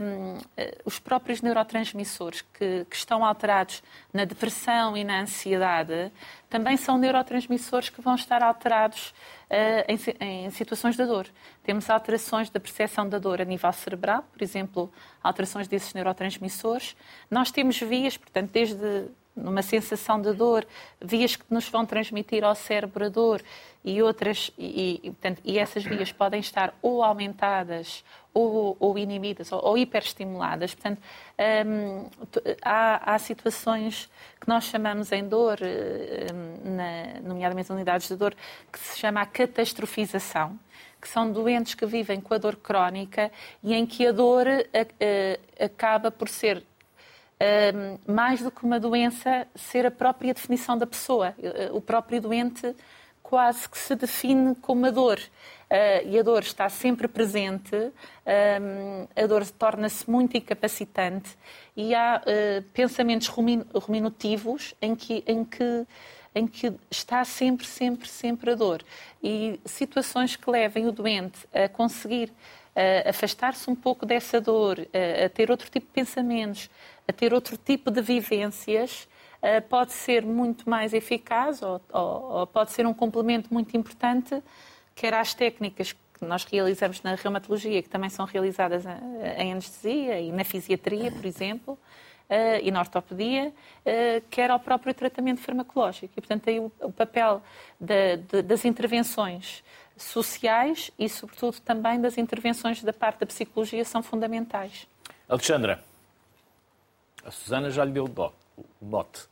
um, os próprios neurotransmissores que, que, estão alterados na depressão e na ansiedade também são neurotransmissores que vão estar alterados uh, em, em, situações de dor. Temos alterações da percepção da dor a nível cerebral, por exemplo, alterações desses neurotransmissores. Nós temos vias, portanto, desde numa sensação de dor, vias que nos vão transmitir ao cérebro a dor e outras e, e, portanto, e essas vias podem estar ou aumentadas ou, ou inibidas ou, ou hiperestimuladas. Portanto, hum, há, há, situações que nós chamamos em dor, hum, na, nomeadamente unidades de dor, que se chama a catastrofização, que são doentes que vivem com a dor crónica e em que a dor a, a, acaba por ser mais do que uma doença, ser a própria definição da pessoa. O próprio doente quase que se define como a dor. Uh, e a dor está sempre presente, a dor torna-se muito incapacitante e há uh, pensamentos rumin ruminativos em que, em, que, em que está sempre, sempre, sempre a dor. E situações que levem o doente a conseguir uh, afastar-se um pouco dessa dor, a ter outro tipo de pensamentos, a ter outro tipo de vivências, pode ser muito mais eficaz ou, ou, ou pode ser um complemento muito importante quer às técnicas que nós realizamos na reumatologia, que também são realizadas em anestesia e na fisiatria, por exemplo, Uh, e na ortopedia, quer ao próprio tratamento farmacológico. E, portanto, aí o, papel de, das intervenções sociais e, sobretudo, também das intervenções da parte da psicologia são fundamentais. Alexandra, a Susana já lhe deu o mote.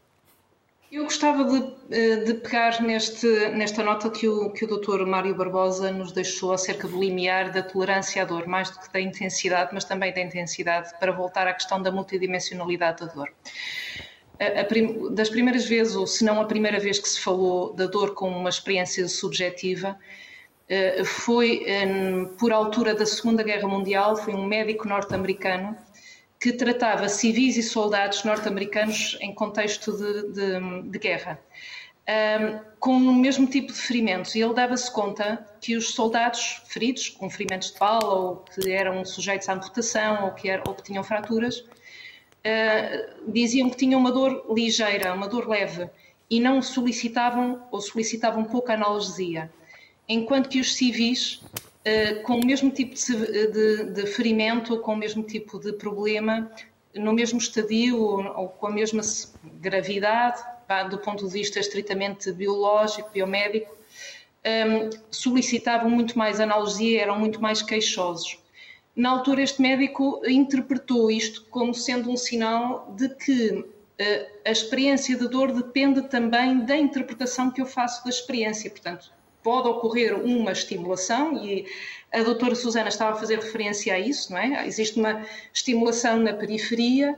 Eu gostava de, eh, de, pegar neste, nesta nota que o, que o Dr. Mário Barbosa nos deixou acerca do limiar da tolerância à dor, mais do que da intensidade, mas também da intensidade, para voltar à questão da multidimensionalidade da dor. Prim, das primeiras vezes, ou se não a primeira vez que se falou da dor como uma experiência subjetiva, eh, foi por altura da Segunda Guerra Mundial, foi um médico norte-americano que tratava civis e soldados norte-americanos em contexto de, de, de guerra, um, com o mesmo tipo de ferimentos. E ele dava-se conta que os soldados feridos, com ferimentos de bala, ou que eram sujeitos à amputação, ou que, ou que tinham fraturas, uh, diziam que tinham uma dor ligeira, uma dor leve, e não solicitavam ou solicitavam pouca analgesia. Enquanto que os civis uh, com o mesmo tipo de, de, de, ferimento com o mesmo tipo de problema, no mesmo estadio ou, ou com a mesma gravidade, do ponto de vista estritamente biológico, biomédico, um, ehm, solicitavam muito mais analgesia, eram muito mais queixosos. Na altura, este médico interpretou isto como sendo um sinal de que uh, a experiência de dor depende também da interpretação que eu faço da experiência. Portanto, pode ocorrer uma estimulação e a doutora Susana estava a fazer referência a isso, não é? Existe uma estimulação na periferia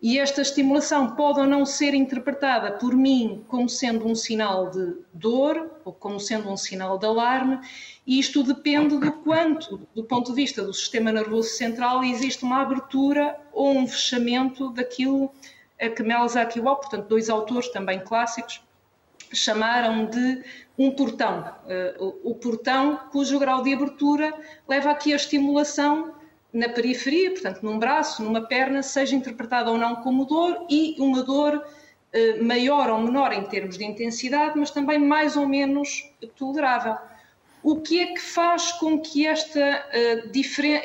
e esta estimulação pode ou não ser interpretada por mim como sendo um sinal de dor ou como sendo um sinal de alarme, e isto depende do quanto, do ponto de vista do sistema nervoso central, existe uma abertura ou um fechamento daquilo a que Melza Akiwal, portanto, dois autores também clássicos, chamaram de um portão. Eh, o portão cujo grau de abertura leva aqui a estimulação na periferia, portanto, num braço, numa perna, seja interpretada ou não como dor e uma dor eh, maior ou menor em termos de intensidade, mas também mais ou menos tolerável. O que é que faz com que esta, eh,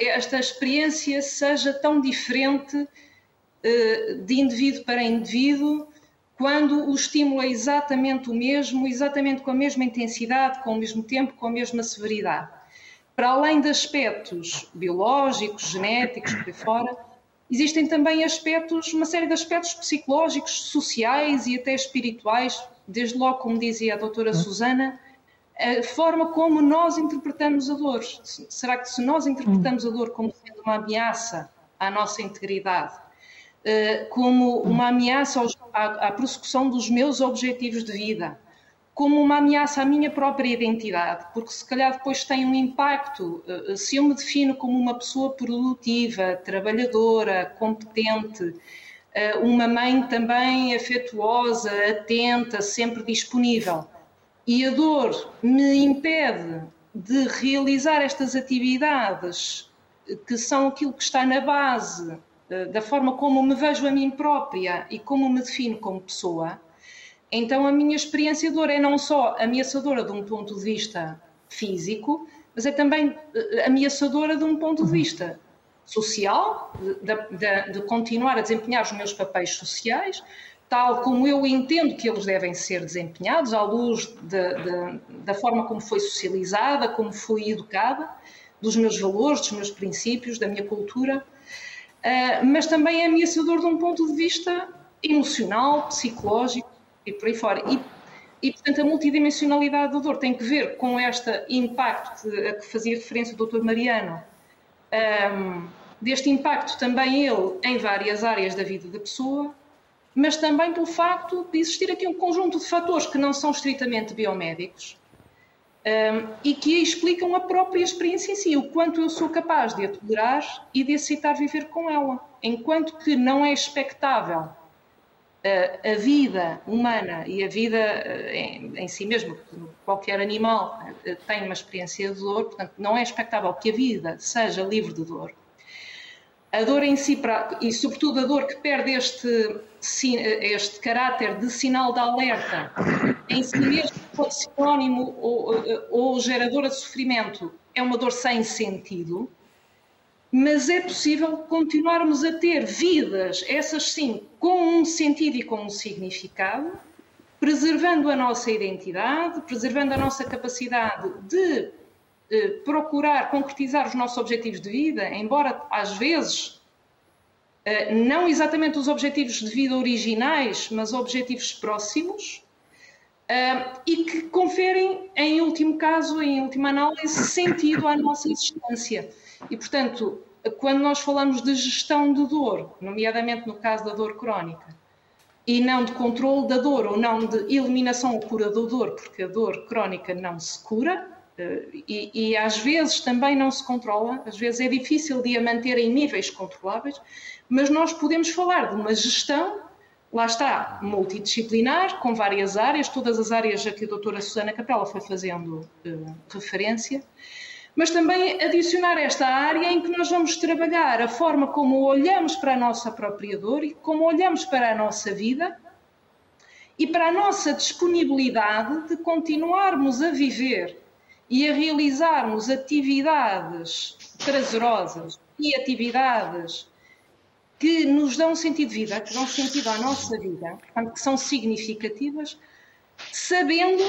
esta experiência seja tão diferente de indivíduo para indivíduo quando o estímulo é exatamente o mesmo, exatamente com a mesma intensidade, com o mesmo tempo, com a mesma severidade. Para além de aspectos biológicos, genéticos, por aí fora, existem também aspectos, uma série de aspectos psicológicos, sociais e até espirituais, desde logo, como dizia a doutora Susana, a forma como nós interpretamos a dor. Será que se nós interpretamos a dor como sendo uma ameaça à nossa integridade, como uma ameaça à, à prossecução dos meus objetivos de vida, como uma ameaça à minha própria identidade, porque se calhar depois tem um impacto. Eh, se eu me defino como uma pessoa produtiva, trabalhadora, competente, eh, uma mãe também afetuosa, atenta, sempre disponível, e a dor me impede de realizar estas atividades que são aquilo que está na base da forma como me vejo a mim própria e como me defino como pessoa, então a minha experiência de dor é não só ameaçadora de um ponto de vista físico, mas é também eh, ameaçadora de um ponto de vista social, de, de, de continuar a desempenhar os meus papéis sociais, tal como eu entendo que eles devem ser desempenhados, à luz de, de, da forma como foi socializada, como fui educada, dos meus valores, dos meus princípios, da minha cultura. Uh, mas também é ameaçador de um ponto de vista emocional, psicológico e por aí fora. E, e portanto, a multidimensionalidade da dor tem que ver com este impacto a que fazia referência o Dr. Mariano, um, deste impacto também ele em várias áreas da vida da pessoa, mas também pelo facto de existir aqui um conjunto de fatores que não são estritamente biomédicos, um, e que explicam a própria experiência em si, o quanto eu sou capaz de a tolerar e de aceitar viver com ela. Enquanto que não é expectável uh, a vida humana e a vida uh, em, em, si mesmo, qualquer animal uh, tem uma experiência de dor, portanto, não é expectável que a vida seja livre de dor. A dor em si, e sobretudo a dor que perde este, este caráter de sinal de alerta em si mesmo for sinónimo ou, ou geradora de sofrimento, é uma dor sem sentido, mas é possível continuarmos a ter vidas, essas sim, com um sentido e com um significado, preservando a nossa identidade, preservando a nossa capacidade de eh, procurar concretizar os nossos objetivos de vida, embora às vezes eh, não exatamente os objetivos de vida originais, mas objetivos próximos, uh, e que conferem, em último caso, em última análise, sentido à nossa existência. E, portanto, quando nós falamos de gestão de dor, nomeadamente no caso da dor crónica, e não de controle da dor ou não de eliminação ou cura da dor, porque a dor crónica não se cura, e, e, às vezes também não se controla, às vezes é difícil de a manter em níveis controláveis, mas nós podemos falar de uma gestão lá está, multidisciplinar, com várias áreas, todas as áreas a que a doutora Susana Capela foi fazendo uh, referência, mas também adicionar esta área em que nós vamos trabalhar a forma como olhamos para a nossa própria dor e como olhamos para a nossa vida e para a nossa disponibilidade de continuarmos a viver e a realizarmos atividades prazerosas e atividades que nos dão sentido de vida, que dão sentido à nossa vida, portanto, que são significativas, sabendo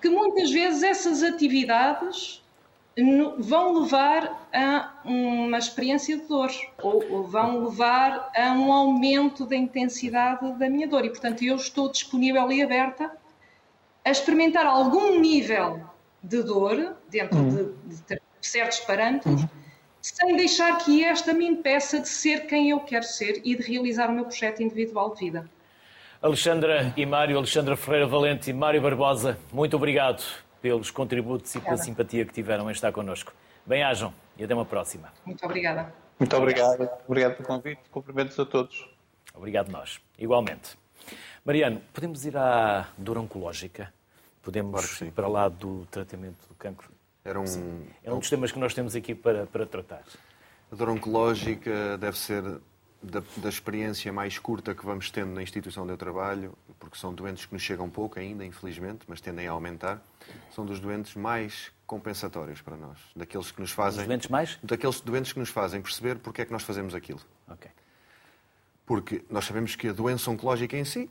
que muitas vezes essas atividades vão levar a uma experiência de dor ou vão levar a um aumento da intensidade da minha dor e, portanto, eu estou disponível e aberta a experimentar algum nível de dor dentro uhum. de, de, certos parâmetros. Uhum sem deixar que esta me impeça de ser quem eu quero ser e de realizar o meu projeto individual de vida. Alexandra e Mário, Alexandra Ferreira Valente e Mário Barbosa, muito obrigado pelos contributos e pela simpatia que tiveram em estar connosco. Bem-ajam e até uma próxima. Muito obrigada. Muito obrigado. Obrigado pelo convite. Cumprimentos a todos. Obrigado nós. Igualmente. Mariano, podemos ir à dor oncológica? Podemos ir para lá do tratamento do cancro era um, Sim. é um dos temas que nós temos aqui para, para tratar. A dor oncológica deve ser da, da, experiência mais curta que vamos tendo na instituição onde eu trabalho, porque são doentes que nos chegam pouco ainda, infelizmente, mas tendem a aumentar. São dos doentes mais compensatórios para nós, daqueles que nos fazem. Os doentes mais? Daqueles doentes que nos fazem perceber porque é que nós fazemos aquilo. Ok. Porque nós sabemos que a doença oncológica em si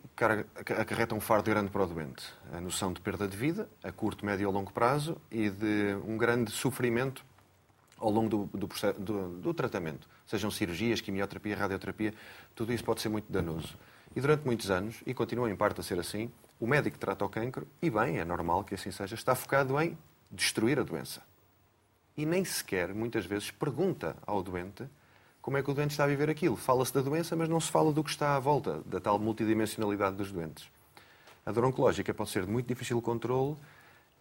acarreta um fardo grande para o doente. A noção de perda de vida, a curto, médio ou longo prazo, e de um grande sofrimento ao longo do, do, do, do tratamento. Sejam cirurgias, quimioterapia, radioterapia, tudo isso pode ser muito danoso. E durante muitos anos, e continua em parte a ser assim, o médico que trata o cancro, e bem, é normal que assim seja, está focado em destruir a doença. E nem sequer, muitas vezes, pergunta ao doente como é que o doente está a viver aquilo. Fala-se da doença, mas não se fala do que está à volta, da tal multidimensionalidade dos doentes. A dor oncológica pode ser de muito difícil controle,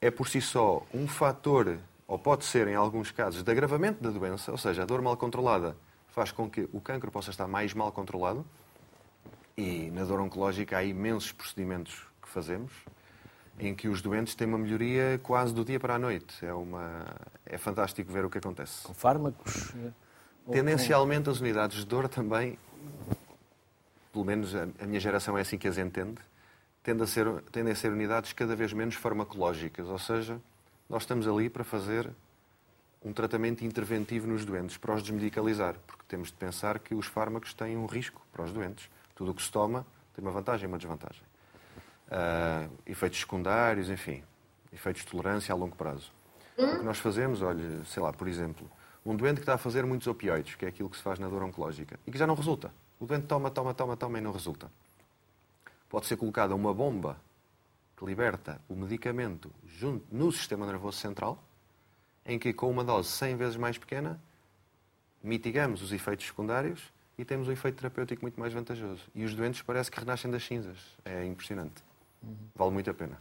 é por si só um fator, ou pode ser em alguns casos, de agravamento da doença, ou seja, a dor mal controlada faz com que o cancro possa estar mais mal controlado. E na dor oncológica há imensos procedimentos que fazemos, em que os doentes têm uma melhoria quase do dia para a noite. É, uma... é fantástico ver o que acontece. Com fármacos? Tendencialmente, as unidades de dor também, pelo menos a, minha geração é assim que as entende, tendem a, ser, tendem a ser unidades cada vez menos farmacológicas, ou seja, nós estamos ali para fazer um tratamento interventivo nos doentes, para os desmedicalizar, porque temos de pensar que os fármacos têm um risco para os doentes. Tudo o que se toma tem uma vantagem e uma desvantagem. Uh, efeitos secundários, enfim, efeitos de tolerância a longo prazo. O que nós fazemos, olha, sei lá, por exemplo, um doente que está a fazer muitos opioides, que é aquilo que se faz na dor oncológica, e que já não resulta. O doente toma, toma, toma, toma e não resulta. Pode ser colocada uma bomba que liberta o medicamento junto no sistema nervoso central, em que com uma dose 100 vezes mais pequena, mitigamos os efeitos secundários e temos um efeito terapêutico muito mais vantajoso. E os doentes parece que renascem das cinzas. É impressionante. Vale muito a pena.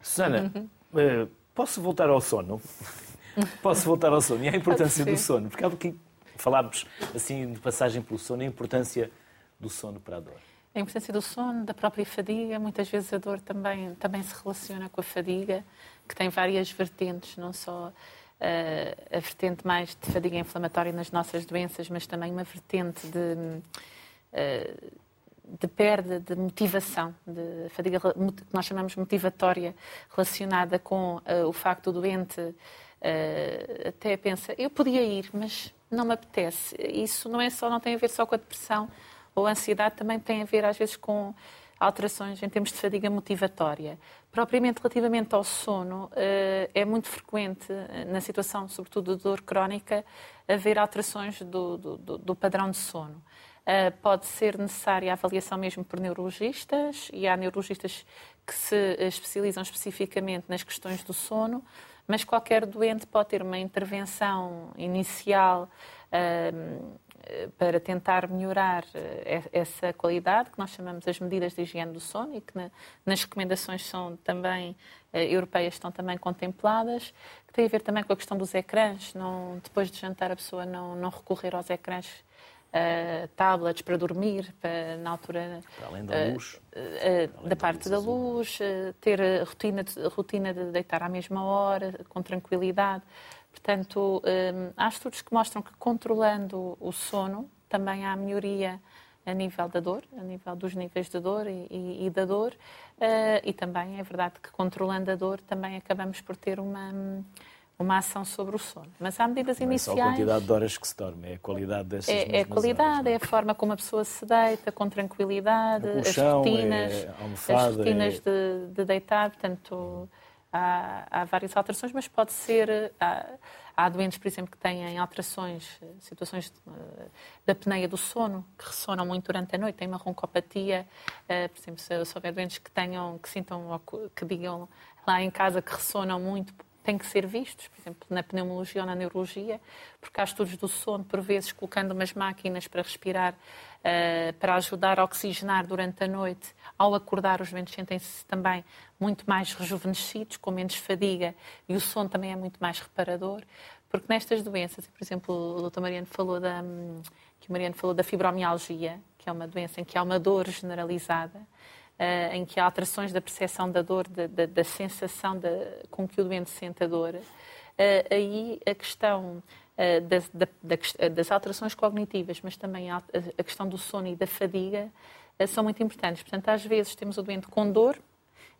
Susana, Uh, posso voltar ao sono? [LAUGHS] posso voltar ao sono? E a importância do sono? Porque há pouquinho falámos assim de passagem pelo sono, a importância do sono para a dor. A importância do sono, da própria fadiga, muitas vezes a dor também, também se relaciona com a fadiga, que tem várias vertentes, não só uh, a vertente mais de fadiga inflamatória nas nossas doenças, mas também uma vertente de, uh, de perda de motivação, de fadiga que nós chamamos motivatória, relacionada com uh, o facto do doente até pensa, eu podia ir, mas não me apetece. Isso não é só, não tem a ver só com a depressão, ou a ansiedade também tem a ver, às vezes, com alterações em termos de fadiga motivatória. Propriamente relativamente ao sono, eh, é muito frequente, eh, na situação, sobretudo de dor crónica, haver alterações do, do, do padrão de sono. Pode ser necessária a avaliação mesmo por neurologistas, e há neurologistas que se especializam especificamente nas questões do sono, mas qualquer doente pode ter uma intervenção inicial para tentar melhorar eh, essa qualidade, que nós chamamos as medidas de higiene do sono e que nas recomendações são também eh, europeias estão também contempladas, que tem a ver também com a questão dos ecrãs, não, depois de jantar a pessoa não, não recorrer aos ecrãs Uh, tablets para dormir, para, na altura. Para além da luz. Uh, uh, da parte da luz, ter a rotina de, a rotina de deitar à mesma hora, com tranquilidade. Portanto, há estudos que mostram que controlando o sono também há melhoria a nível da dor, a nível dos níveis de dor e, e, e da dor, uh, e também é verdade que controlando a dor também acabamos por ter uma, uma ação sobre o sono. Mas há medidas Não iniciais... É só a quantidade de horas que se dorme, é a qualidade dessas É, é a qualidade, horas, é? é a forma como a pessoa se deita, com tranquilidade, é as rotinas, é as rotinas de, de deitar, portanto há, há várias alterações, mas pode ser. Há, há, doentes, por exemplo, que têm alterações, situações de, da apneia do sono, que ressonam muito durante a noite, têm uma roncopatia. Uh, por exemplo, se, se houver doentes que tenham, que sintam, que digam lá em casa que ressonam muito, têm que ser vistos, por exemplo, na pneumologia ou na neurologia, porque há estudos do sono, por vezes, colocando umas máquinas para respirar, uh, para ajudar a oxigenar durante a noite. Ao acordar, os doentes sentem-se também muito mais rejuvenescidos, com menos fadiga, e o sono também é muito mais reparador, porque nestas doenças, por exemplo, o Dr. Mariano falou da, que o Mariano falou da fibromialgia, que é uma doença em que há uma dor generalizada, uh, em que há alterações da percepção da dor, da, da, da sensação de, com que o doente sente a dor, uh, aí a questão uh, das, da, das, alterações cognitivas, mas também a, a, questão do sono e da fadiga, são muito importantes. Portanto, às vezes temos o doente com dor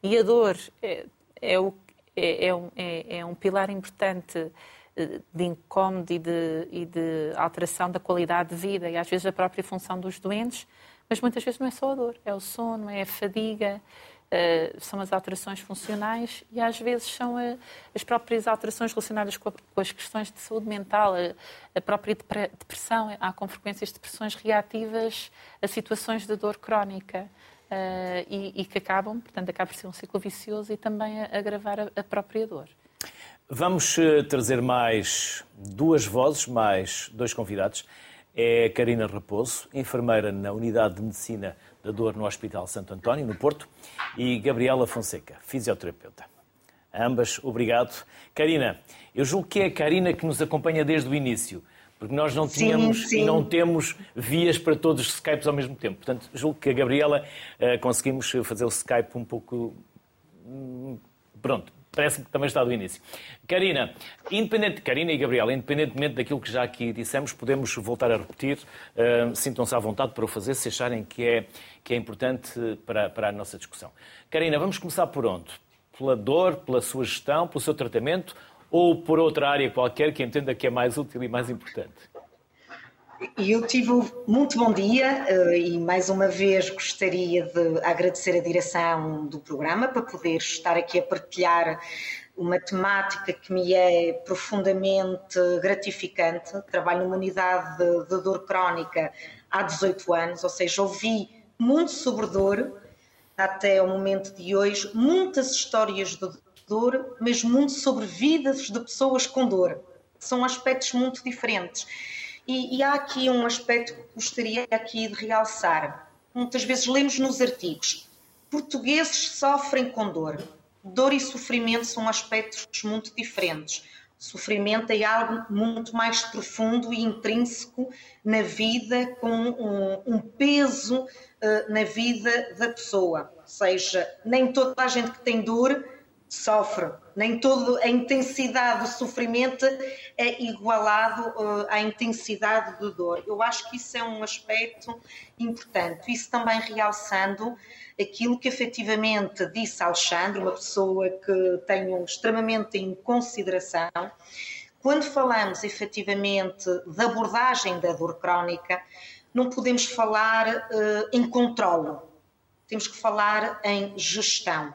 e a dor é, é, o, é, é um, é, é um pilar importante de incómodo e de, e de, alteração da qualidade de vida e às vezes da própria função dos doentes, mas muitas vezes não é só a dor, é o sono, é a fadiga, uh, são as alterações funcionais e às vezes são as próprias alterações relacionadas com, as questões de saúde mental, a, própria depressão. Há com frequência depressões reativas a situações de dor crónica. Uh, e, que acabam, portanto, acaba por ser um ciclo vicioso e também agravar a própria dor. Vamos eh, trazer mais duas vozes, mais dois convidados é Karina Raposo, enfermeira na Unidade de Medicina da Dor no Hospital Santo António, no Porto, e Gabriela Fonseca, fisioterapeuta. ambas, obrigado. Karina, eu julgo que é a Karina que nos acompanha desde o início, porque nós não tínhamos sim, sim. e não temos vias para todos os Skypes ao mesmo tempo. Portanto, julgo que a Gabriela uh, conseguimos fazer o Skype um pouco. Hum, pronto, parece que também está do início. Karina, independente, Karina e Gabriela, independentemente daquilo que já aqui dissemos, podemos voltar a repetir. Uh, Sintam-se à vontade para o fazer, se acharem que é, que é importante para, para a nossa discussão. Karina, vamos começar por onde? Pela dor, pela sua gestão, pelo seu tratamento ou por outra área qualquer que entenda que é mais útil e mais importante? Eu tive muito bom dia eh, e mais uma vez gostaria de agradecer a direção do programa para poder estar aqui a partilhar uma temática que me é profundamente gratificante. Trabalho numa unidade de, de dor crónica há 18 anos, ou seja, ouvi muito sobre dor até o momento de hoje, muitas histórias de dor, mas muito sobre vidas de pessoas com dor. São aspectos muito diferentes. E, e há aqui um aspecto que gostaria aqui de realçar. Muitas vezes lemos nos artigos, portugueses sofrem com dor. dor e sofrimento são aspectos muito diferentes. Sofrimento é algo muito mais profundo e intrínseco na vida, com um, um peso uh, na vida da pessoa. Ou seja, nem toda a gente que tem dor sofre, nem toda a intensidade do sofrimento é igualado uh, à intensidade de dor. Eu acho que isso é um aspecto importante. Isso também realçando aquilo que efetivamente disse Alexandre, uma pessoa que tenho extremamente em consideração. Quando falamos efetivamente da abordagem da dor crónica, não podemos falar uh, em controle, temos que falar em gestão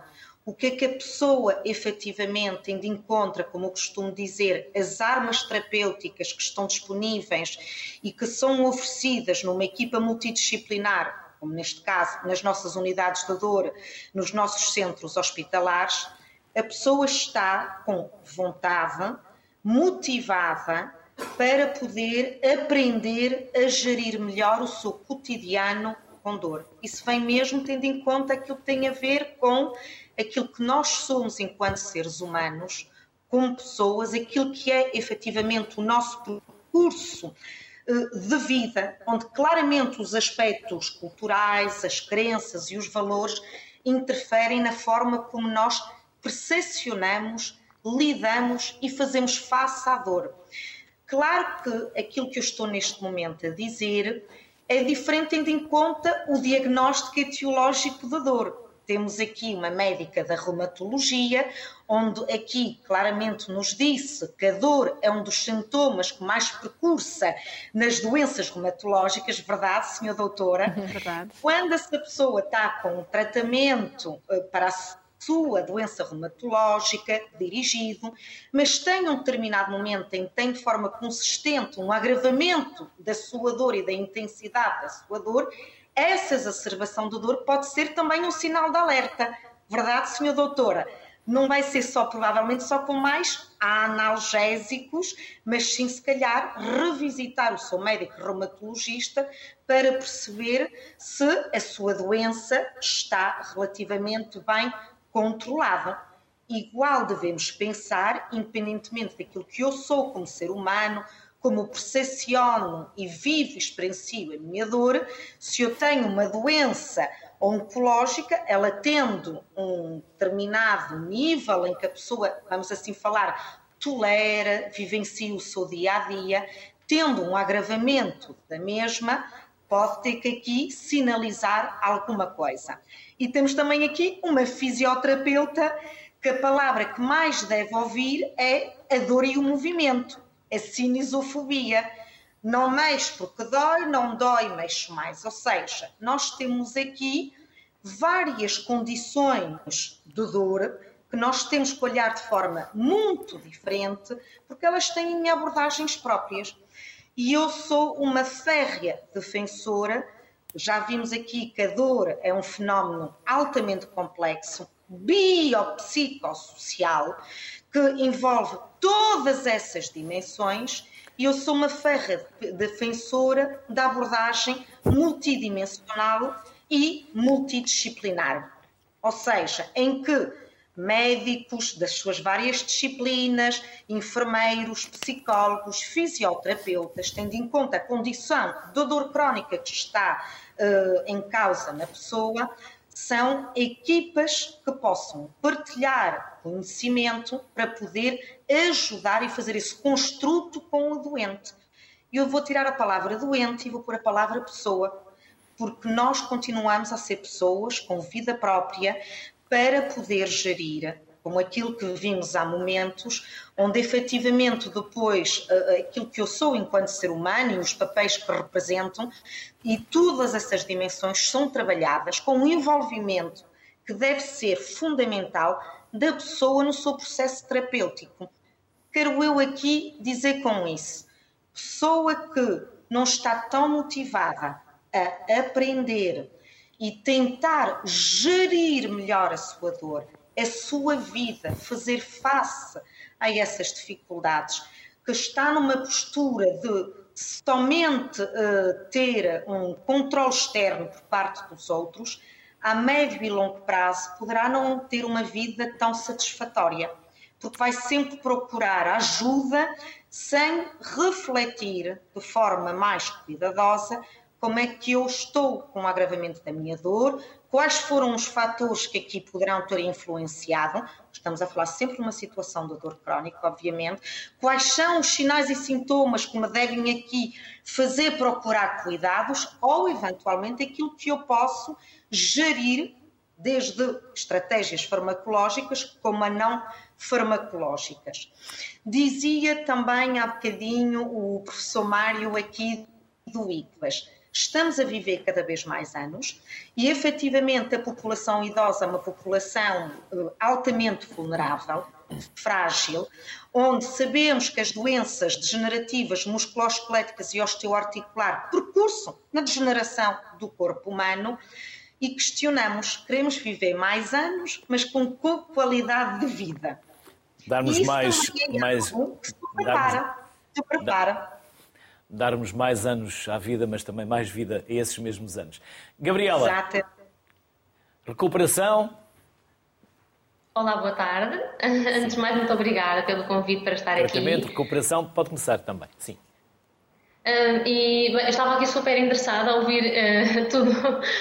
o que é que a pessoa efetivamente ainda encontra, como eu costumo dizer, as armas terapêuticas que estão disponíveis e que são oferecidas numa equipa multidisciplinar, como neste caso nas nossas unidades de dor, nos nossos centros hospitalares, a pessoa está com vontade, motivada para poder aprender a gerir melhor o seu cotidiano com dor. Isso vem mesmo tendo em conta aquilo que tem a ver com aquilo que nós somos enquanto seres humanos, como pessoas, aquilo que é efetivamente o nosso percurso eh, de vida, onde claramente os aspectos culturais, as crenças e os valores interferem na forma como nós percepcionamos, lidamos e fazemos face à dor. Claro que aquilo que eu estou neste momento a dizer é diferente tendo em conta o diagnóstico etiológico da dor. Temos aqui uma médica da reumatologia, onde aqui claramente nos disse que a dor é um dos sintomas que mais precursa nas doenças reumatológicas, verdade, senhora doutora? [LAUGHS] Verdade. Quando essa pessoa está com um tratamento eh, para a sua doença reumatológica dirigido, mas tem um determinado momento em que tem de forma consistente um agravamento da sua dor e da intensidade da sua dor, essa exacerbação de dor pode ser também um sinal de alerta. Verdade, senhora doutora? Não vai ser só, provavelmente, só com mais analgésicos, mas sim, se calhar, revisitar o seu médico reumatologista para perceber se a sua doença está relativamente bem controlada. Igual devemos pensar, independentemente daquilo que eu sou como ser humano, como percepciono e vivo e experiencio a minha dor, se eu tenho uma doença oncológica, ela tendo um determinado nível em que a pessoa, vamos assim falar, tolera, vivencia o seu dia a dia, tendo um agravamento da mesma, pode ter que aqui sinalizar alguma coisa. E temos também aqui uma fisioterapeuta que a palavra que mais deve ouvir é a dor e o movimento a cinisofobia. Não mexo porque dói, não dói, mexo mais. Ou seja, nós temos aqui várias condições de dor que nós temos que olhar de forma muito diferente, porque elas têm abordagens próprias. E eu sou uma férrea defensora. Já vimos aqui que a dor é um fenómeno altamente complexo, biopsicossocial, que envolve todas essas dimensões e eu sou uma ferra defensora da abordagem multidimensional e multidisciplinar. Ou seja, em que médicos das suas várias disciplinas, enfermeiros, psicólogos, fisioterapeutas, tendo em conta a condição de dor crónica que está uh, em causa na pessoa, são equipas que possam partilhar conhecimento para poder ajudar e fazer esse construto com o doente. Eu vou tirar a palavra doente e vou pôr a palavra pessoa, porque nós continuamos a ser pessoas com vida própria para poder gerir como aquilo que vimos há momentos, onde efetivamente depois eh, aquilo que eu sou enquanto ser humano e os papéis que representam, e todas essas dimensões são trabalhadas com um envolvimento que deve ser fundamental da pessoa no seu processo terapêutico. Quero eu aqui dizer com isso, pessoa que não está tão motivada a aprender e tentar gerir melhor a sua dor, a sua vida, fazer face a essas dificuldades, que está numa postura de somente uh, ter um controle externo por parte dos outros, a médio e longo prazo poderá não ter uma vida tão satisfatória, porque vai sempre procurar ajuda sem refletir de forma mais cuidadosa como é que eu estou com o agravamento da minha dor, quais foram os fatores que aqui poderão ter influenciado, estamos a falar sempre de uma situação de dor crónica, obviamente, quais são os sinais e sintomas que me devem aqui fazer procurar cuidados ou, eventualmente, aquilo que eu posso gerir desde estratégias farmacológicas como a não farmacológicas. Dizia também há bocadinho o professor Mário aqui do ICLAS, estamos a viver cada vez mais anos e efetivamente a população idosa é uma população eh, altamente vulnerável, frágil, onde sabemos que as doenças degenerativas musculoesqueléticas e osteoarticular percursam na degeneração do corpo humano e questionamos, queremos viver mais anos, mas com qualidade de vida. Darmos mais, é mais, se prepara, darmos, se prepara darmos mais anos à vida, mas também mais vida a esses mesmos anos. Gabriela, Exato. recuperação. Olá, boa tarde. [LAUGHS] Antes de mais, muito obrigada pelo convite para estar aqui. Tratamento, recuperação, pode começar também, sim. Uh, e bem, estava aqui super interessada a ouvir uh, [LAUGHS] tudo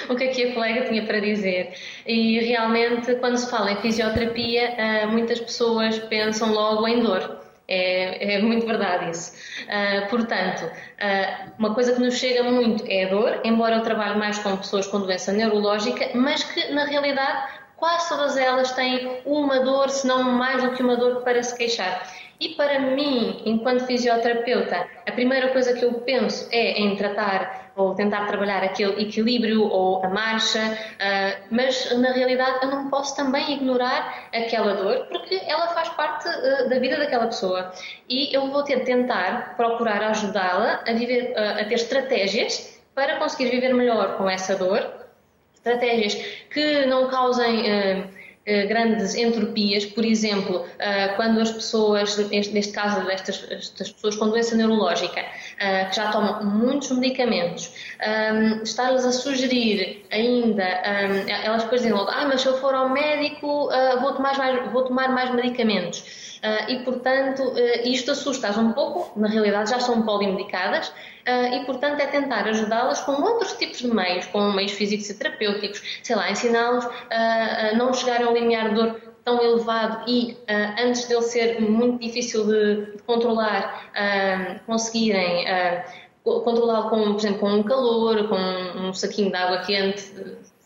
o que aqui a colega tinha para dizer. E realmente, quando se fala em fisioterapia, uh, muitas pessoas pensam logo em dor. É, é muito verdade isso. Uh, portanto, uh, uma coisa que nos chega muito é a dor, embora eu trabalhe mais com pessoas com doença neurológica, mas que na realidade quase todas elas têm uma dor, se não mais do que uma dor para se queixar. E para mim, enquanto fisioterapeuta, a primeira coisa que eu penso é em tratar ou tentar trabalhar aquele equilíbrio ou a marcha, uh, mas na realidade eu não posso também ignorar aquela dor porque ela faz parte uh, da vida daquela pessoa. E eu vou ter de tentar procurar ajudá-la a, uh, a ter estratégias para conseguir viver melhor com essa dor, estratégias que não causem grandes entropias, por exemplo, quando as pessoas, neste caso destas, estas pessoas com doença neurológica, eh, que já tomam muitos medicamentos, estar-lhes a sugerir ainda, elas depois dizem logo, ah, mas se eu for ao médico vou tomar mais, vou tomar mais medicamentos. Uh, e, portanto, uh, isto assusta-as um pouco, na realidade já são polimedicadas, uh, e, portanto, é tentar ajudá-las com outros tipos de meios, com meios físicos e terapêuticos, sei lá, ensiná-los a não chegarem ao limiar de dor tão elevado e, antes dele ser muito difícil de, de controlar, conseguirem controlá-lo, com, por exemplo, com um calor, com um saquinho de água quente,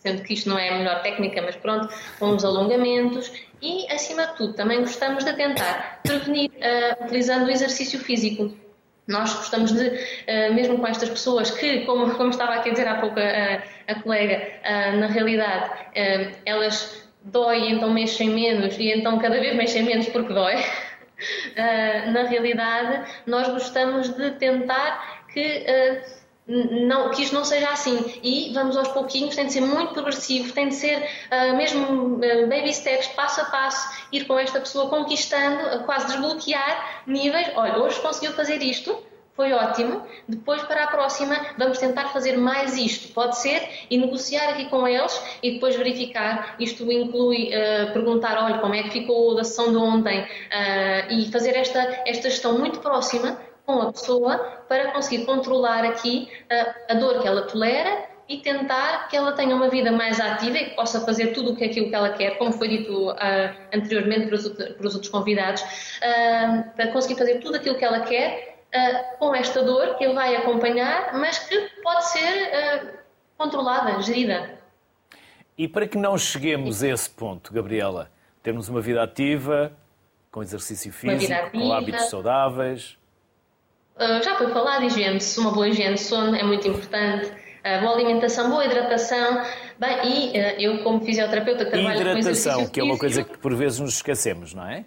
sendo que isto não é a melhor técnica, mas pronto, com os alongamentos e, acima de tudo, também gostamos de tentar prevenir uh, utilizando o exercício físico. Nós gostamos de, uh, mesmo com estas pessoas que, como, como estava aqui a dizer há pouco a, a colega, uh, na realidade elas dói, então mexem menos e então cada vez mexem menos porque dói. [LAUGHS] na realidade, nós gostamos de tentar que não, que isto não seja assim. E vamos aos pouquinhos, tem de ser muito progressivo, tem de ser uh, mesmo uh, baby steps, passo a passo, ir com esta pessoa conquistando, uh, quase desbloquear níveis. Olha, hoje conseguiu fazer isto, foi ótimo. Depois, para a próxima, vamos tentar fazer mais isto. Pode ser e negociar aqui com eles e depois verificar. Isto inclui uh, perguntar: olha, como é que ficou a sessão de ontem? Uh, e fazer esta, esta gestão muito próxima com a pessoa para conseguir controlar aqui a, a dor que ela tolera e tentar que ela tenha uma vida mais ativa e que possa fazer tudo que aquilo que ela quer, como foi dito uh, anteriormente para os, para os, outros convidados, uh, para conseguir fazer tudo aquilo que ela quer uh, com esta dor que ele vai acompanhar, mas que pode ser controlada, gerida. E para que não cheguemos a esse ponto, Gabriela, termos uma vida ativa, com exercício físico, com hábitos saudáveis. Uh, já foi falado, higiene, uma boa higiene de sono é muito importante, uh, boa alimentação, boa hidratação. Bem, e uh, eu, como fisioterapeuta, trabalho hidratação, com exercício que é uma coisa que por vezes nos esquecemos, não é?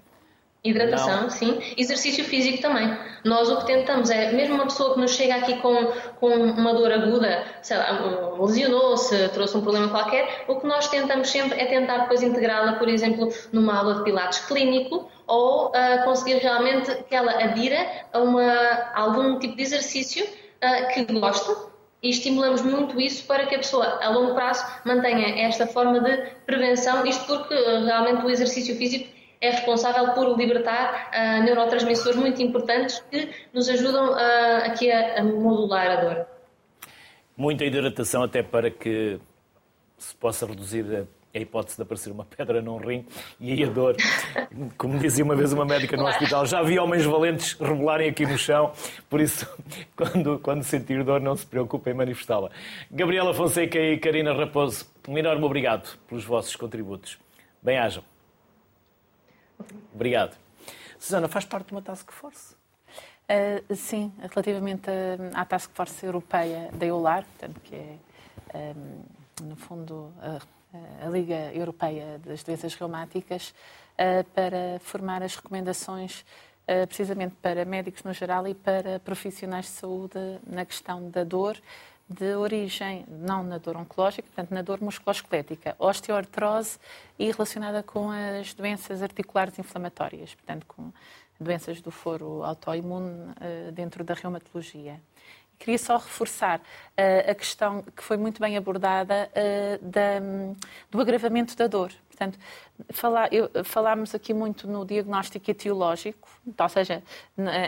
Hidratação, não. sim. Exercício físico também. Nós o que tentamos é, mesmo uma pessoa que nos chega aqui com, com uma dor aguda, sei lá, lesionou-se, trouxe um problema qualquer, o que nós tentamos sempre é tentar depois integrá-la, por exemplo, numa aula de pilates clínico ou uh, conseguir realmente que ela adira a, uma, a algum tipo de exercício uh, que goste e estimulamos muito isso para que a pessoa, a longo prazo, mantenha esta forma de prevenção, isto porque eh, realmente o exercício físico é responsável por libertar uh, neurotransmissores muito importantes que nos ajudam uh, aqui a, a modular a dor. Muita hidratação até para que se possa reduzir a hipótese de aparecer uma [LAUGHS] pedra num rim e aí a dor. Como dizia uma vez uma médica no hospital, já vi homens valentes rebolarem aqui no chão, por isso, [LAUGHS] quando, quando sentir dor, não se preocupe em manifestá-la. Gabriela Fonseca e Karina Raposo, um enorme obrigado pelos vossos contributos. Bem-ajam. Obrigado. Susana, faz parte de uma task force? Uh, sim, relativamente à Task Force Europeia da EULAR, portanto, que é, um, no fundo, a, a, Liga Europeia das Doenças Reumáticas, uh, para formar as recomendações uh, precisamente para médicos no geral e para profissionais de saúde na questão da dor de origem, não na dor oncológica, portanto, na dor musculoesquelética, osteoartrose e relacionada com as doenças articulares inflamatórias, portanto, com doenças do foro autoimune uh, dentro da reumatologia. Queria só reforçar uh, a questão que foi muito bem abordada uh, da, do agravamento da dor. Portanto, falar, eu, falámos aqui muito no diagnóstico etiológico, ou seja,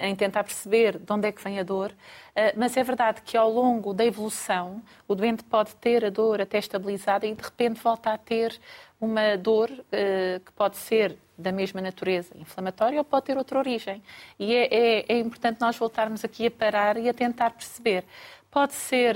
em tentar perceber de onde é que vem a dor, eh, mas é verdade que ao longo da evolução o doente pode ter a dor até estabilizada e de repente volta a ter uma dor uh, que pode ser da mesma natureza inflamatória ou pode ter outra origem. E é, é, é importante nós voltarmos aqui a parar e a tentar perceber Pode ser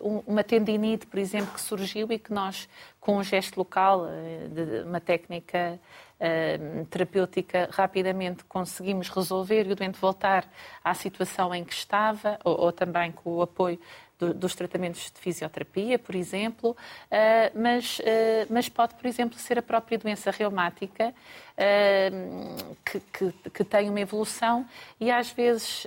uh, uma tendinite, por exemplo, que surgiu e que nós, com um gesto local, de, uma técnica uh, terapêutica, rapidamente conseguimos resolver e o doente voltar à situação em que estava, ou, ou também com o apoio do, dos tratamentos de fisioterapia, por exemplo, uh, mas, uh, mas pode, por exemplo, ser a própria doença reumática uh, que, que, que, tem uma evolução e às vezes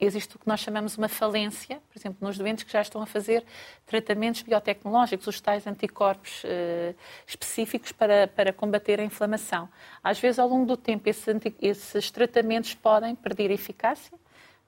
existe o que nós chamamos uma falência, por exemplo, nos doentes que já estão a fazer tratamentos biotecnológicos, os tais anticorpos específicos para, para combater a inflamação. Às vezes, ao longo do tempo, esses, esses tratamentos podem perder eficácia,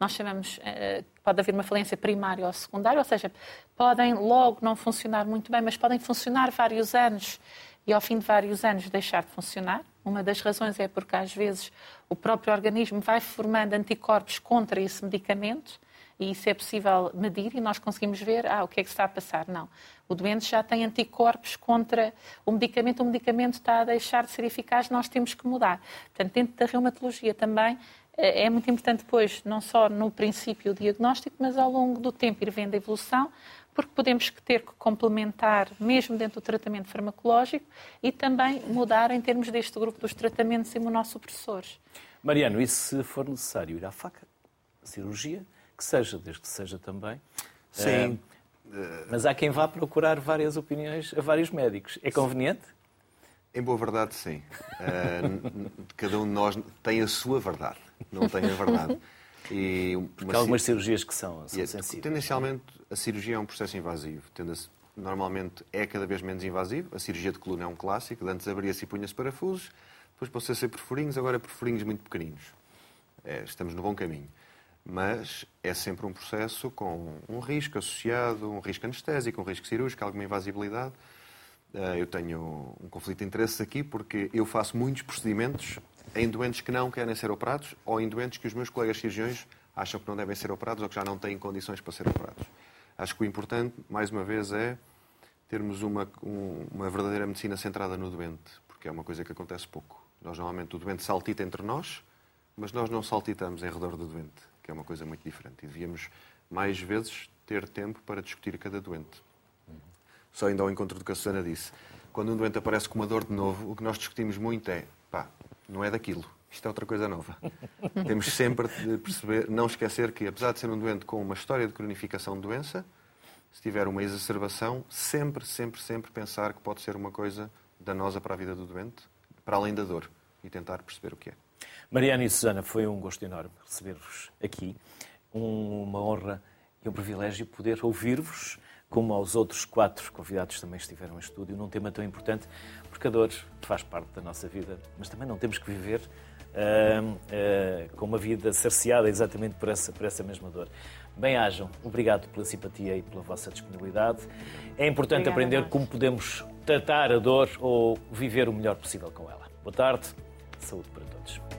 nós chamamos, uh, pode haver uma falência primária ou secundária, ou seja, podem logo não funcionar muito bem, mas podem funcionar vários anos e ao fim de vários anos deixar de funcionar. Uma das razões é porque às vezes o próprio organismo vai formando anticorpos contra esse medicamento e isso é possível medir e nós conseguimos ver ah, o que é que está a passar. Não. O doente já tem anticorpos contra o medicamento, o medicamento está a deixar de ser eficaz, nós temos que mudar. Portanto, dentro da reumatologia também é, é muito importante depois, não só no princípio o diagnóstico, mas ao longo do tempo ir vendo a evolução, porque podemos ter que complementar, mesmo dentro do tratamento farmacológico, e também mudar em termos deste grupo dos tratamentos imunossupressores. Mariano, e se for necessário ir à faca, cirurgia, que seja, desde que seja também. Sim. Uh, mas há quem vá procurar várias opiniões a vários médicos. É conveniente? Em boa verdade, sim. Uh, cada um de nós tem a sua verdade não tem a verdade. [LAUGHS] E Porque há algumas cirurgias que são, são sensíveis. Tendencialmente, a cirurgia é um processo invasivo. Normalmente é cada vez menos invasivo. A cirurgia de coluna é um clássico. Antes abria-se e punha-se parafusos. Depois passou a ser perfurinhos, agora é perfurinhos muito pequeninos. É, estamos no bom caminho. Mas é sempre um processo com um risco associado, um risco anestésico, um risco cirúrgico, alguma invasibilidade. Eh, eu tenho um conflito de interesses aqui porque eu faço muitos procedimentos em doentes que não querem ser operados ou em doentes que os meus colegas cirurgiões acham que não devem ser operados ou que já não têm condições para ser operados. Acho que o importante, mais uma vez, é termos uma, uma verdadeira medicina centrada no doente, porque é uma coisa que acontece pouco. Nós, normalmente, o doente saltita entre nós, mas nós não saltitamos em redor do doente, que é uma coisa muito diferente. E devíamos, mais vezes, ter tempo para discutir cada doente. Só ainda ao encontro do que a Susana disse. Quando um doente aparece com uma dor de novo, o que nós discutimos muito é, pá, não é daquilo. Isto é outra coisa nova. [LAUGHS] Temos sempre de perceber, não esquecer que, apesar de ser um doente com uma história de cronificação de doença, se tiver uma exacerbação, sempre, sempre, sempre pensar que pode ser uma coisa danosa para a vida do doente, para além da dor, e tentar perceber o que é. Mariana e Susana, foi um gosto enorme receber-vos aqui. Uma honra e um privilégio poder ouvir-vos, como aos outros quatro convidados que também estiveram em estúdio, num tema tão importante porque a dor faz parte da nossa vida, mas também não temos que viver com uma vida cerceada exatamente por essa, por essa mesma dor. Bem-ajam. Obrigado pela simpatia e pela vossa disponibilidade. É importante Obrigada, aprender como podemos tratar a dor ou viver o melhor possível com ela. Boa tarde. Saúde para todos.